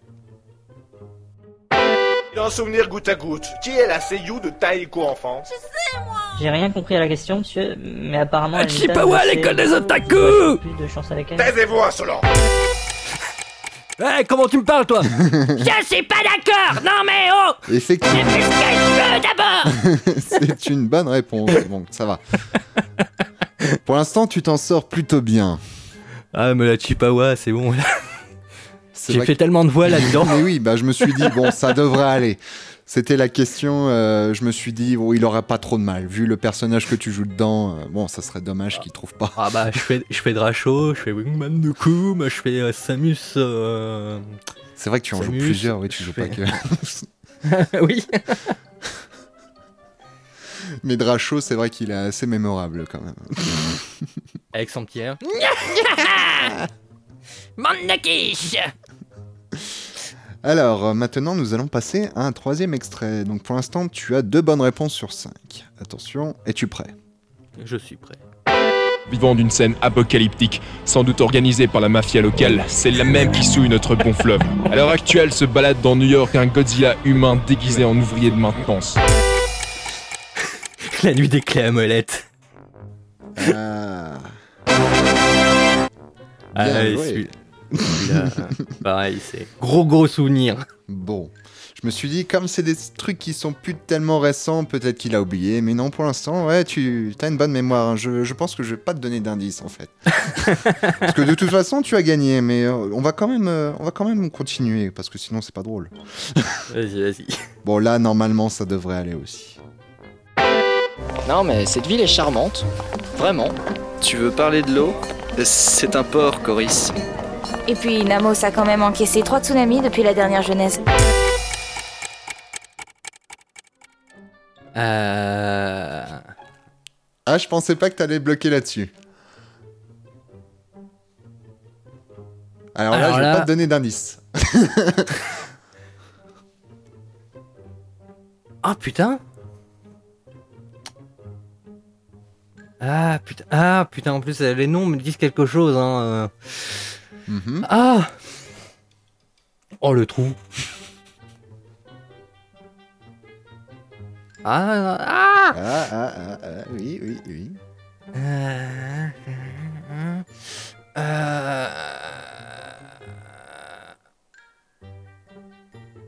Dans souvenir goutte à goutte, qui est la seiyuu de Taiko Enfance J'ai rien compris à la question, monsieur, mais apparemment. Ah, Anita Chipawa, me fait l'école des otaku Plus de chance avec elle. Taisez-vous, insolent Eh, comment tu me parles, toi <laughs> Je suis pas d'accord Non mais oh Effectivement, Fais ce que je veux d'abord <laughs> c'est une bonne réponse. Bon, ça va. Pour l'instant, tu t'en sors plutôt bien. Ah, mais la Chipawa, c'est bon. C'est J'ai fait tellement de voix là-dedans. <laughs> Mais oui, bah, je me suis dit, bon, ça devrait aller. C'était la question, euh, je me suis dit, bon, il aura pas trop de mal. Vu le personnage que tu joues dedans, euh, bon, ça serait dommage qu'il trouve pas. Ah bah, je fais, je fais Dracho, je fais Wingman de Koum, je fais euh, Samus. euh, C'est vrai que tu en joues plusieurs, oui, tu joues pas que. <laughs> oui. <laughs> Mais Dracho, c'est vrai qu'il est assez mémorable quand même. <laughs> Avec son petit air. Quiche Alors, euh, maintenant, nous allons passer à un troisième extrait. Donc, pour l'instant, tu as deux bonnes réponses sur cinq. Attention, es-tu prêt? Je suis prêt. Vivant d'une scène apocalyptique, sans doute organisée par la mafia locale, c'est la même qui souille notre bon fleuve. À l'heure actuelle, se balade dans New York un Godzilla humain déguisé en ouvrier de maintenance. <laughs> La nuit des clés à molette. Ah. Ah, euh, <laughs> pareil, c'est gros gros souvenir. Bon. Je me suis dit, comme c'est des trucs qui sont plus tellement récents, peut-être qu'il a oublié. Mais non, pour l'instant, ouais, tu as une bonne mémoire. hein. Je, je pense que je vais pas te donner d'indice, en fait. <laughs> parce que de toute façon, tu as gagné. Mais euh, on, va quand même, euh, on va quand même continuer, parce que sinon, c'est pas drôle. <laughs> Vas-y, vas-y. Bon, là, normalement, ça devrait aller aussi. Non, mais cette ville est charmante. Vraiment. Tu veux parler de l'eau? C'est un port, Coris. Et puis Namos a quand même encaissé trois tsunamis depuis la dernière genèse. Euh... Ah, je pensais pas que t'allais bloquer là-dessus. Alors là, je vais là- pas te donner d'indice. Ah <laughs> putain Ah putain, ah putain, en plus les noms me disent quelque chose. Hein. euh. Mhm. Ah Oh le trou Ah, ah Ah, ah, ah, ah, oui, oui, oui. Euh, euh,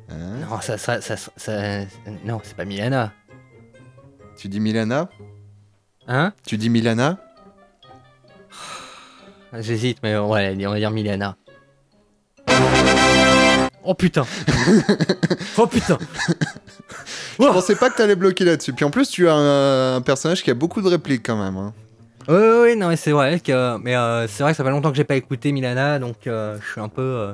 Hein Non, ça, ça, ça, ça- non, c'est pas Milana. Tu dis Milana Hein? Tu dis Milana J'hésite, mais ouais, on va dire Milana. Oh putain <laughs> Oh putain Je pensais pas que t'allais bloquer là-dessus. Puis en plus, tu as un, un personnage qui a beaucoup de répliques quand même. hein. Oui, oui, oui, non, mais c'est vrai que, mais euh, c'est vrai que ça fait longtemps que j'ai pas écouté Milana, donc euh, je suis un peu. Euh,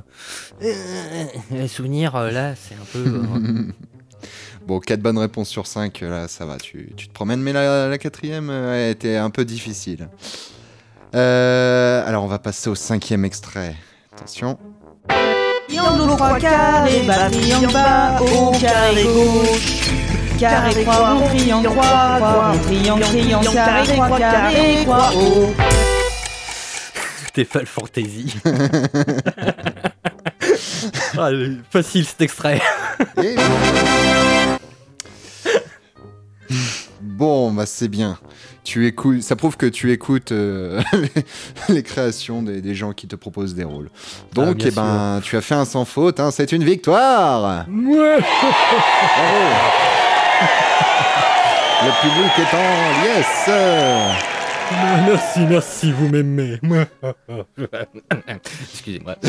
euh, les souvenirs euh, là, c'est un peu. euh, <laughs> Bon, 4 bonnes réponses sur 5, là, ça va, tu, tu te promènes, mais la, la quatrième euh, était un peu difficile. Euh, alors, on va passer au cinquième extrait. Attention. Triangle aux trois carrés, bas triangle bas, au carré gauche. Carré, croix, rond, triangle, croix, croix, rond, triangle, triangle, carré, croix, carré, croix, haut. C'était Fall Fantasy. ah, le- facile cet extrait. Et- Bon, bah c'est bien. Tu écoutes, ça prouve que tu écoutes euh, les, <laughs> les créations des, des gens qui te proposent des rôles. Donc, Ah, eh ben, tu as fait un sans faute. hein, c'est une victoire. Ouais. Le public est en yes. Merci, merci, vous m'aimez. <laughs> Excusez-moi. <laughs>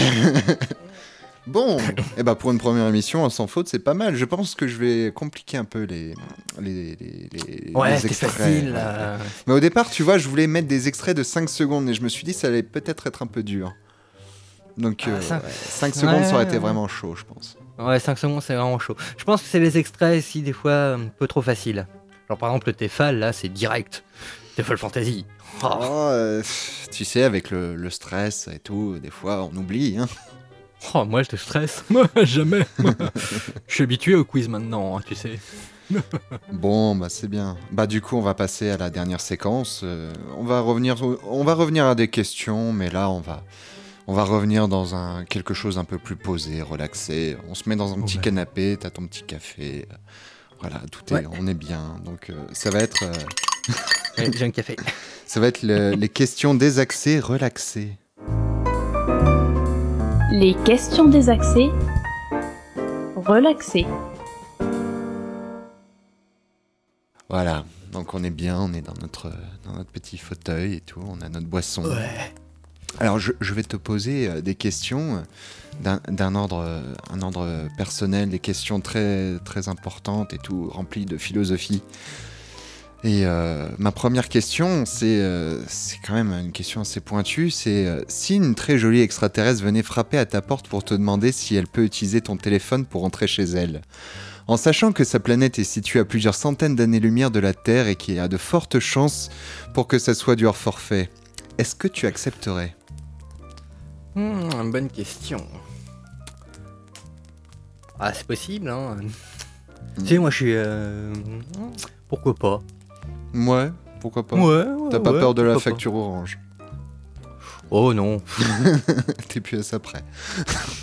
Bon, et ben pour une première émission, sans faute, c'est pas mal. Je pense que je vais compliquer un peu les, les, les, les- Ouais, les extraits. facile, euh. Mais au départ, tu vois, je voulais mettre des extraits de 5 secondes et je me suis dit ça allait peut-être être un peu dur. Donc Ah, cinq- 5 secondes, ça aurait été Ouais. vraiment chaud, je pense. Ouais, 5 secondes, c'est vraiment chaud. Je pense que c'est les extraits, si, des fois, un peu trop faciles. Genre, par exemple, le Tefal, là, c'est direct. Tefal Fantasy. Oh. Oh, euh, tu sais, avec le, le stress et tout, des fois, on oublie. Hein. Oh, moi, je te stresse. <laughs> Moi, jamais. <laughs> je suis habitué au quiz maintenant, hein, tu sais. <laughs> Bon, bah c'est bien. Bah du coup, on va passer à la dernière séquence. Euh, on va revenir, on va revenir à des questions, mais là, on va, on va revenir dans un quelque chose un peu plus posé, relaxé. On se met dans un petit Ouais. canapé, t'as ton petit café. Voilà, tout est, Ouais. on est bien. Donc euh, ça va être, euh, J'ai un café. ça va être le- les questions désaxées, relaxées. Les questions désaxées. Relaxées. Voilà. Donc on est bien, on est dans notre, dans notre petit fauteuil et tout, on a notre boisson. Alors je, je vais te poser euh, des questions euh, d'un- d'un ordre, euh, un ordre personnel, des questions très, très importantes et tout, remplies de philosophie. Et euh, ma première question, c'est euh, c'est quand même une question assez pointue, c'est euh, si une très jolie extraterrestre venait frapper à ta porte pour te demander si elle peut utiliser ton téléphone pour entrer chez elle, en sachant que sa planète est située à plusieurs centaines d'années-lumière de la Terre et qu'il y a de fortes chances pour que ça soit du hors forfait, est-ce que tu accepterais? Hmm, bonne question. Ah, c'est possible, hein. Tu sais, moi, je suis. euh, Pourquoi pas? Ouais, pourquoi pas Ouais, ouais, T'as pas ouais, peur de la pas. facture orange Oh non. <laughs> T'es plus à ça près.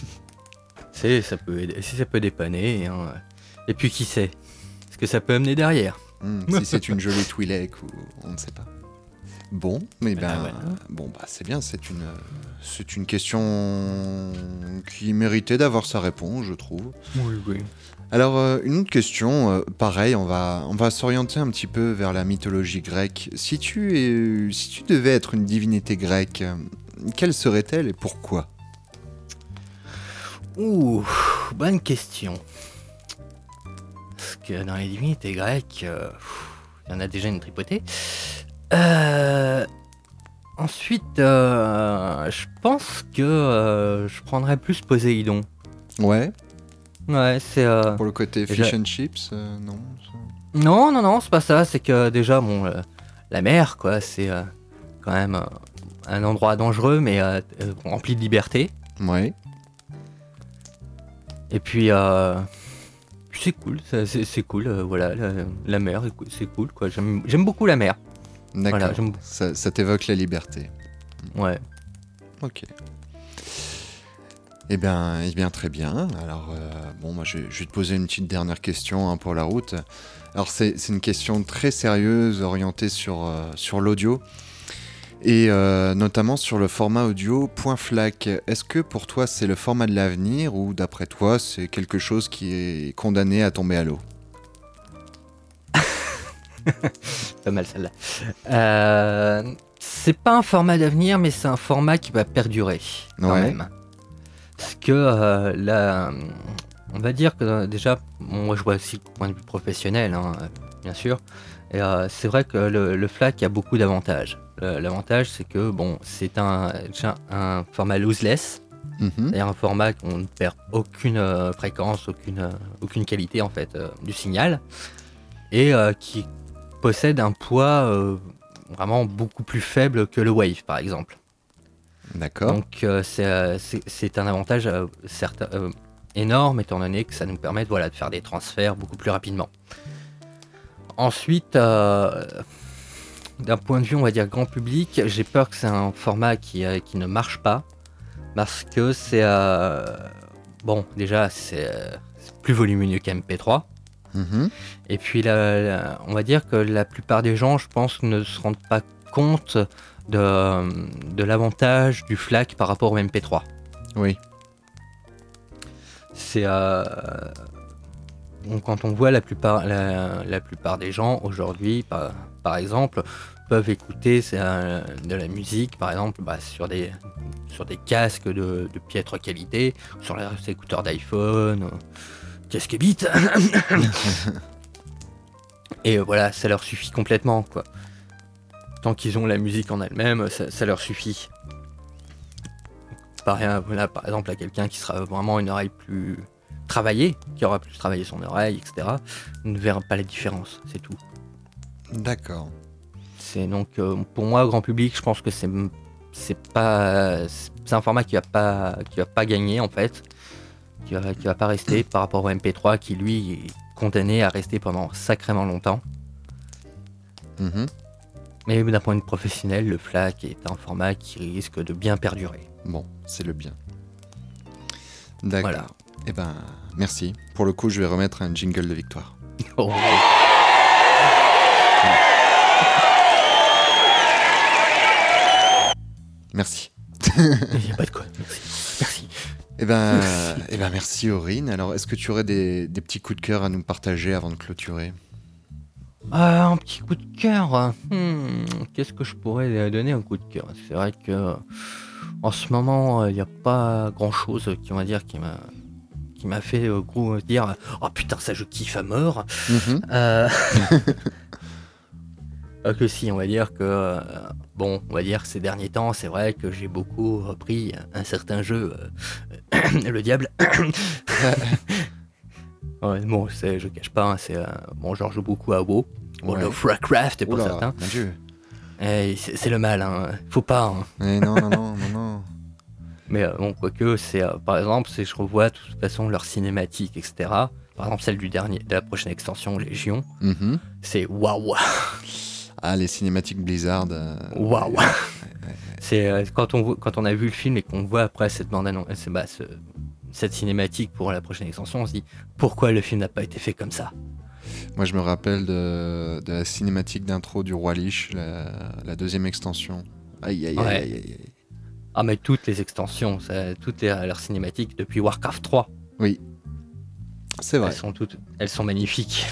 <laughs> C'est, ça peut aider, si ça peut dépanner. hein. Et puis qui sait Ce que ça peut amener derrière. Hmm, si c'est une jolie Twi'lek ou on ne sait pas. Bon, mais ben, voilà. bon bah c'est bien, c'est une, c'est une question qui méritait d'avoir sa réponse, je trouve. Oui, oui. Alors euh, une autre question, euh, pareil, on va, on va s'orienter un petit peu vers la mythologie grecque. Si tu, es, si tu devais être une divinité grecque, quelle serait-elle et pourquoi? Ouh, bonne question. Parce que dans les divinités grecques, euh, il y en a déjà une tripotée. Euh, ensuite, euh, je pense que euh, je prendrais plus Poséidon. Ouais. Ouais, c'est. euh, Pour le côté fish and chips, euh, non Non, non, non, c'est pas ça. C'est que déjà, bon, la mer, quoi, c'est quand même un endroit dangereux, mais rempli de liberté. Ouais. Et puis, euh, c'est cool, c'est cool, voilà, la, la mer, c'est cool, quoi. J'aime beaucoup la mer. D'accord. Voilà, ça ça t'évoque la liberté. Ouais. Ok. Eh bien, eh bien, très bien. Alors, euh, bon, moi, je, je vais te poser une petite dernière question hein, pour la route. Alors, c'est c'est une question très sérieuse, orientée sur, euh, sur l'audio, et euh, notamment sur le format audio point .flac. Est-ce que pour toi, c'est le format de l'avenir, ou d'après toi, c'est quelque chose qui est condamné à tomber à l'eau? <laughs> Pas mal celle-là. Euh, c'est pas un format d'avenir, mais c'est un format qui va perdurer quand Ouais. même. Parce que euh, là, on va dire que euh, déjà, bon, moi je vois aussi le point de vue professionnel, hein, bien sûr. Et euh, c'est vrai que le, le FLAC a beaucoup d'avantages. L'avantage, c'est que bon, c'est un, déjà un format loseless, Mhm. c'est-à-dire un format où on ne perd aucune fréquence, aucune, aucune qualité en fait du signal, et qui possède un poids euh, vraiment beaucoup plus faible que le Wave par exemple. D'accord. Donc euh, c'est, euh, c'est un avantage énorme étant donné que ça nous permet voilà, de faire des transferts beaucoup plus rapidement. Ensuite, euh, d'un point de vue on va dire grand public, j'ai peur que c'est un format qui, euh, qui ne marche pas parce que c'est euh, bon déjà c'est c'est plus volumineux qu'MP3. Mhm. Et puis, la- la- on va dire que la plupart des gens, je pense, ne se rendent pas compte de, de l'avantage du FLAC par rapport au MP3. Oui. C'est. euh, quand on voit la plupart, la, la plupart des gens aujourd'hui, par, par exemple, peuvent écouter euh, de la musique, par exemple, bah, sur, des, sur des casques de, de piètre qualité, sur leurs écouteurs d'iPhone, euh, casque bite. <laughs> Et euh, voilà, ça leur suffit complètement, quoi. Tant qu'ils ont la musique en elle-même, ça, ça leur suffit. Par, voilà, par exemple, à quelqu'un qui sera vraiment une oreille plus travaillée, qui aura plus travaillé son oreille, etc., ne verra pas la différence, c'est tout. D'accord. C'est donc, euh, pour moi, grand public, je pense que c'est c'est pas c'est un format qui va pas qui va pas gagner en fait, qui va, qui va pas rester par rapport au MP3 qui lui est condamné à rester pendant sacrément longtemps. Mhm. Mais d'un point de vue professionnel, le FLAC est un format qui risque de bien perdurer. Bon, c'est le bien. D'accord. Voilà. Eh ben, merci. Pour le coup, je vais remettre un jingle de victoire. <laughs> Oh. Merci. <laughs> Il n'y a pas de quoi. Merci. Merci. Eh ben, eh ben, merci Aurine. Alors, est-ce que tu aurais des, des petits coups de cœur à nous partager avant de clôturer? Euh, un petit coup de cœur. Hmm, Qu'est-ce que je pourrais donner un coup de cœur? C'est vrai que en ce moment, il n'y a pas grand-chose qui on va dire qui m'a qui m'a fait euh, gros dire oh putain ça je kiffe à mort. Mhm. Euh, <laughs> Euh, que si, on va dire que, euh, bon, on va dire ces derniers temps, c'est vrai que j'ai beaucoup repris un certain jeu, euh, <coughs> le diable. <coughs> Ouais, bon, c'est, je cache pas, hein, c'est, euh, bon, je joue beaucoup à WoW, World Ouais. of Warcraft pour Oula, certains. mon Dieu. C'est, c'est le mal, hein. faut pas. hein. Eh non, non, non, non, non. <laughs> Mais euh, bon, quoique, c'est, euh, par exemple, si je revois de toute façon leurs cinématiques, etc. Par exemple, celle du dernier, de la prochaine extension, Légion, Mhm. c'est waouh, Ah, les cinématiques Blizzard. euh, waouh. C'est euh, quand on voit- quand on a vu le film et qu'on voit après cette bande annonce, c'est- bah, ce- cette cinématique pour la prochaine extension, on se dit pourquoi le film n'a pas été fait comme ça? Moi, je me rappelle de, de la cinématique d'intro du Roi Lich, la, la deuxième extension. Aïe, aïe, Ouais. aïe, aïe, aïe. Ah mais toutes les extensions, ça- toutes les, leurs cinématiques depuis Warcraft 3, Oui. C'est vrai. elles sont toutes, elles sont magnifiques.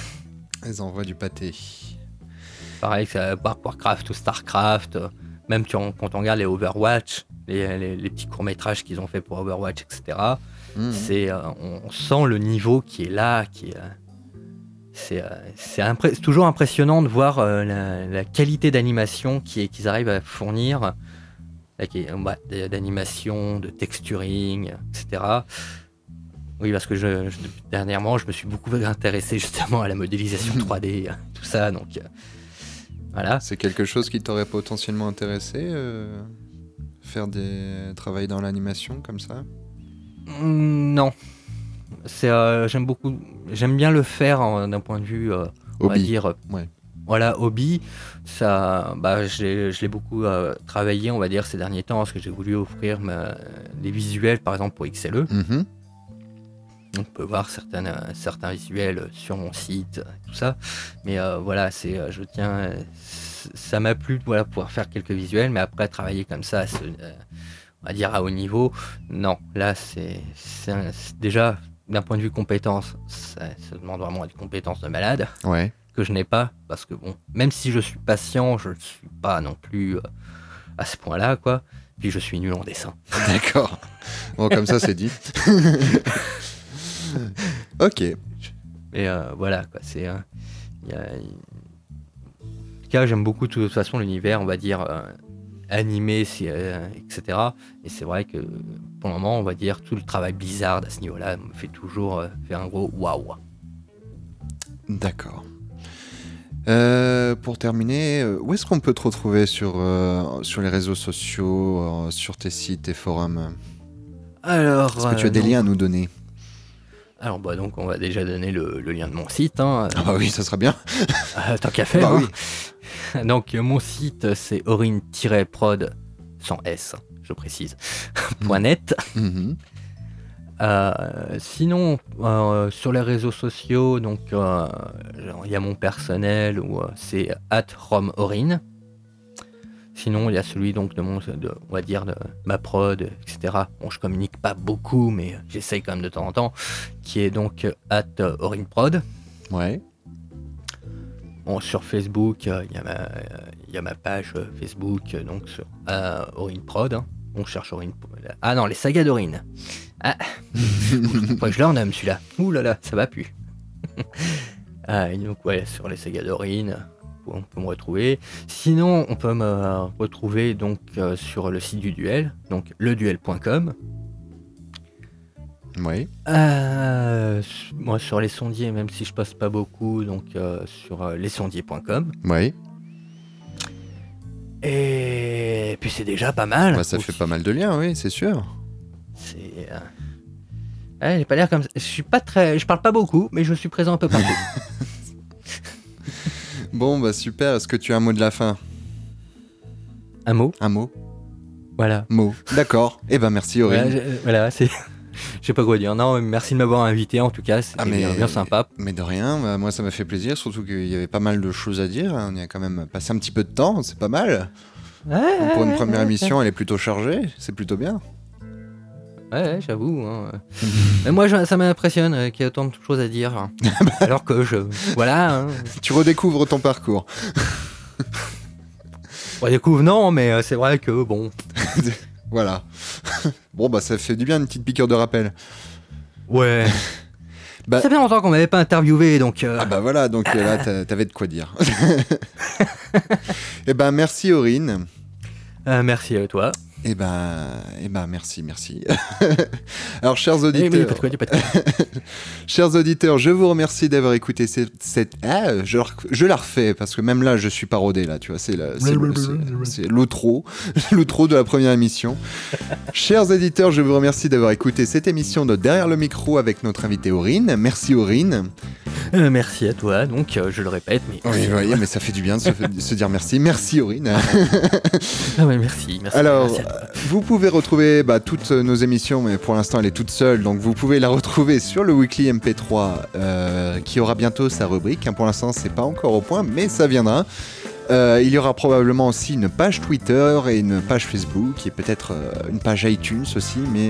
Elles envoient du pâté. Pareil que War- Warcraft ou Starcraft, euh, même quand on regarde les Overwatch, les, les- les petits courts métrages qu'ils ont fait pour Overwatch, etc. Mhm. C'est, euh, on, sent le niveau qui est là, qui est, euh, c'est, euh, c'est impré- toujours impressionnant de voir euh, la, la qualité d'animation qui qu'ils arrivent à fournir, bah, d'animation, de texturing, etc. Oui, parce que je, je- dernièrement, je me suis beaucoup <laughs> intéressé justement à la modélisation <laughs> 3D, euh, tout ça, donc euh, voilà. C'est quelque chose qui t'aurait potentiellement intéressé euh, Faire des travailler dans l'animation comme ça? Mm, Non. C'est, euh, j'aime beaucoup, j'aime bien le faire d'un point de vue, euh, on va Hobby. dire, Ouais. voilà, hobby. Ça, bah, je l'ai beaucoup travaillé, on va dire, ces derniers temps, parce que j'ai voulu offrir ma- des visuels, par exemple, pour XLE. Mhm. On peut voir certaines, certains visuels sur mon site, tout ça. Mais euh, voilà, c'est, euh, je tiens, euh, ça m'a plu de voilà, pouvoir faire quelques visuels, mais après travailler comme ça, ce- euh, on va dire à haut niveau, non. Là, c'est, déjà d'un point de vue compétence, ça, ça demande vraiment des compétences de malade Ouais. que je n'ai pas, parce que bon, même si je suis patient, je ne suis pas non plus euh, à ce point-là, quoi. Puis je suis nul en dessin. D'accord. Bon, comme ça, c'est dit. <laughs> <laughs> ok. Et euh, voilà, quoi. C'est. euh, y a- En tout cas, j'aime beaucoup de toute façon l'univers, on va dire, euh, animé, euh, etc. Et c'est vrai que pour le moment, on va dire, tout le travail Blizzard à ce niveau-là me fait toujours faire un gros waouh. D'accord. Euh, pour terminer, où est-ce qu'on peut te retrouver sur, euh, sur les réseaux sociaux, euh, sur tes sites et forums? Alors. Est-ce que tu as des donc- liens à nous donner? Alors, bah, donc, on va déjà donner le, le lien de mon site. Hein. Ah bah oui, ça sera bien. Euh, tant qu'à <laughs> faire. Bah hein. oui. <laughs> Donc, mon site, c'est orine-prod, sans S, je précise, <laughs> point .net. Mhm. Euh, sinon, euh, sur les réseaux sociaux, donc euh, il y a mon personnel où c'est at romorin. Sinon, il y a celui donc de mon, de, on va dire de ma prod, etc. Bon, je communique pas beaucoup, mais j'essaye quand même de temps en temps, qui est donc euh, at euh, orinprod. Ouais. Bon, sur Facebook, euh, il y, a ma- euh, il y a ma page euh, Facebook, donc sur orinprod. hein. On cherche Aurine. Ah non, les sagas d'Aurine. Ah, <laughs> que je leur nomme celui-là. Ouh là là, ça va plus. <laughs> ah, et donc, ouais, sur les sagas d'Aurine, on peut me retrouver. Sinon, on peut me retrouver donc euh, sur le site du duel, donc leduel.com. Oui. Euh, moi, sur les sondiers, même si je passe pas beaucoup, donc euh, sur euh, lesondiers.com. Oui. Et puis c'est déjà pas mal. Bah, ça fait pas mal de liens, oui, c'est sûr. C'est. Ouais, j'ai pas l'air comme. Je suis pas très. Je parle pas beaucoup, mais je suis présent un peu partout. <laughs> Bon, bah super. Est-ce que tu as un mot de la fin? Un mot? Un mot? Voilà. Mot. D'accord. Eh ben merci Aurine. Voilà, je- voilà, c'est. <laughs> Je sais pas quoi dire. Non, merci de m'avoir invité en tout cas. C'était Ah, mais- bien, bien sympa. Mais de rien, bah, moi ça m'a fait plaisir, surtout qu'il y avait pas mal de choses à dire. On y a quand même passé un petit peu de temps, c'est pas mal. Ouais, Pour une première émission, elle est plutôt chargée, c'est plutôt bien. Ouais, ouais, j'avoue. hein. <laughs> Mais moi, je- ça m'impressionne euh, qu'il y ait autant de choses à dire. hein. <laughs> Alors que je. Voilà. hein. <laughs> Tu redécouvres ton parcours. On découvre, non, mais euh, c'est vrai que bon. voilà. bon, bah ça fait du bien une petite piqûre de rappel. Ouais. Bah- Ça fait longtemps qu'on m'avait pas interviewé, donc. euh, Ah bah voilà, donc euh, là t'a- t'avais de quoi dire. Eh ben, merci Aurine. Euh, merci à toi. Eh ben, eh ben, merci, merci. <laughs> Alors, chers auditeurs, quoi, <laughs> chers auditeurs, je vous remercie d'avoir écouté cette, cette- ah, je, la refais parce que même là, je suis parodé là, tu vois, c'est l'outro, <laughs> l'outro de la première émission. chers auditeurs, je vous remercie d'avoir écouté cette émission de Derrière le micro avec notre invité Aurine. Merci Aurine. Euh, merci à toi, donc euh, je le répète, mais. Oui, vous voyez, mais ça fait du bien de se, dire merci. Merci Aurine. Ah ouais, merci, merci. Alors, merci. Vous pouvez retrouver bah, toutes nos émissions, mais pour l'instant elle est toute seule, donc vous pouvez la retrouver sur le Weekly MP3 euh, qui aura bientôt sa rubrique. hein. Pour l'instant, c'est pas encore au point, mais ça viendra. Euh, il y aura probablement aussi une page Twitter et une page Facebook et peut-être euh, une page iTunes aussi. Mais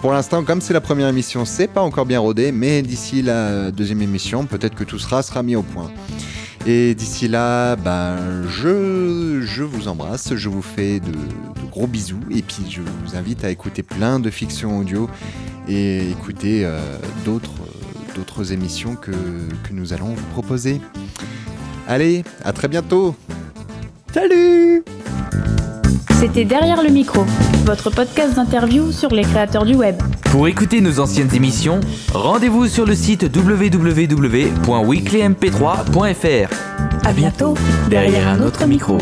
pour l'instant, comme c'est la première émission, c'est pas encore bien rodé. Mais d'ici la deuxième émission, peut-être que tout sera mis au point. Et d'ici là, ben, je, je vous embrasse, je vous fais de, gros bisous et puis je vous invite à écouter plein de fiction audio et écouter euh, d'autres euh, d'autres émissions que, que nous allons vous proposer. Allez, à très bientôt Salut C'était Derrière le micro, votre podcast d'interview sur les créateurs du web. Pour écouter nos anciennes émissions, rendez-vous sur le site www.weeklymp3.fr. À bientôt, derrière un autre micro.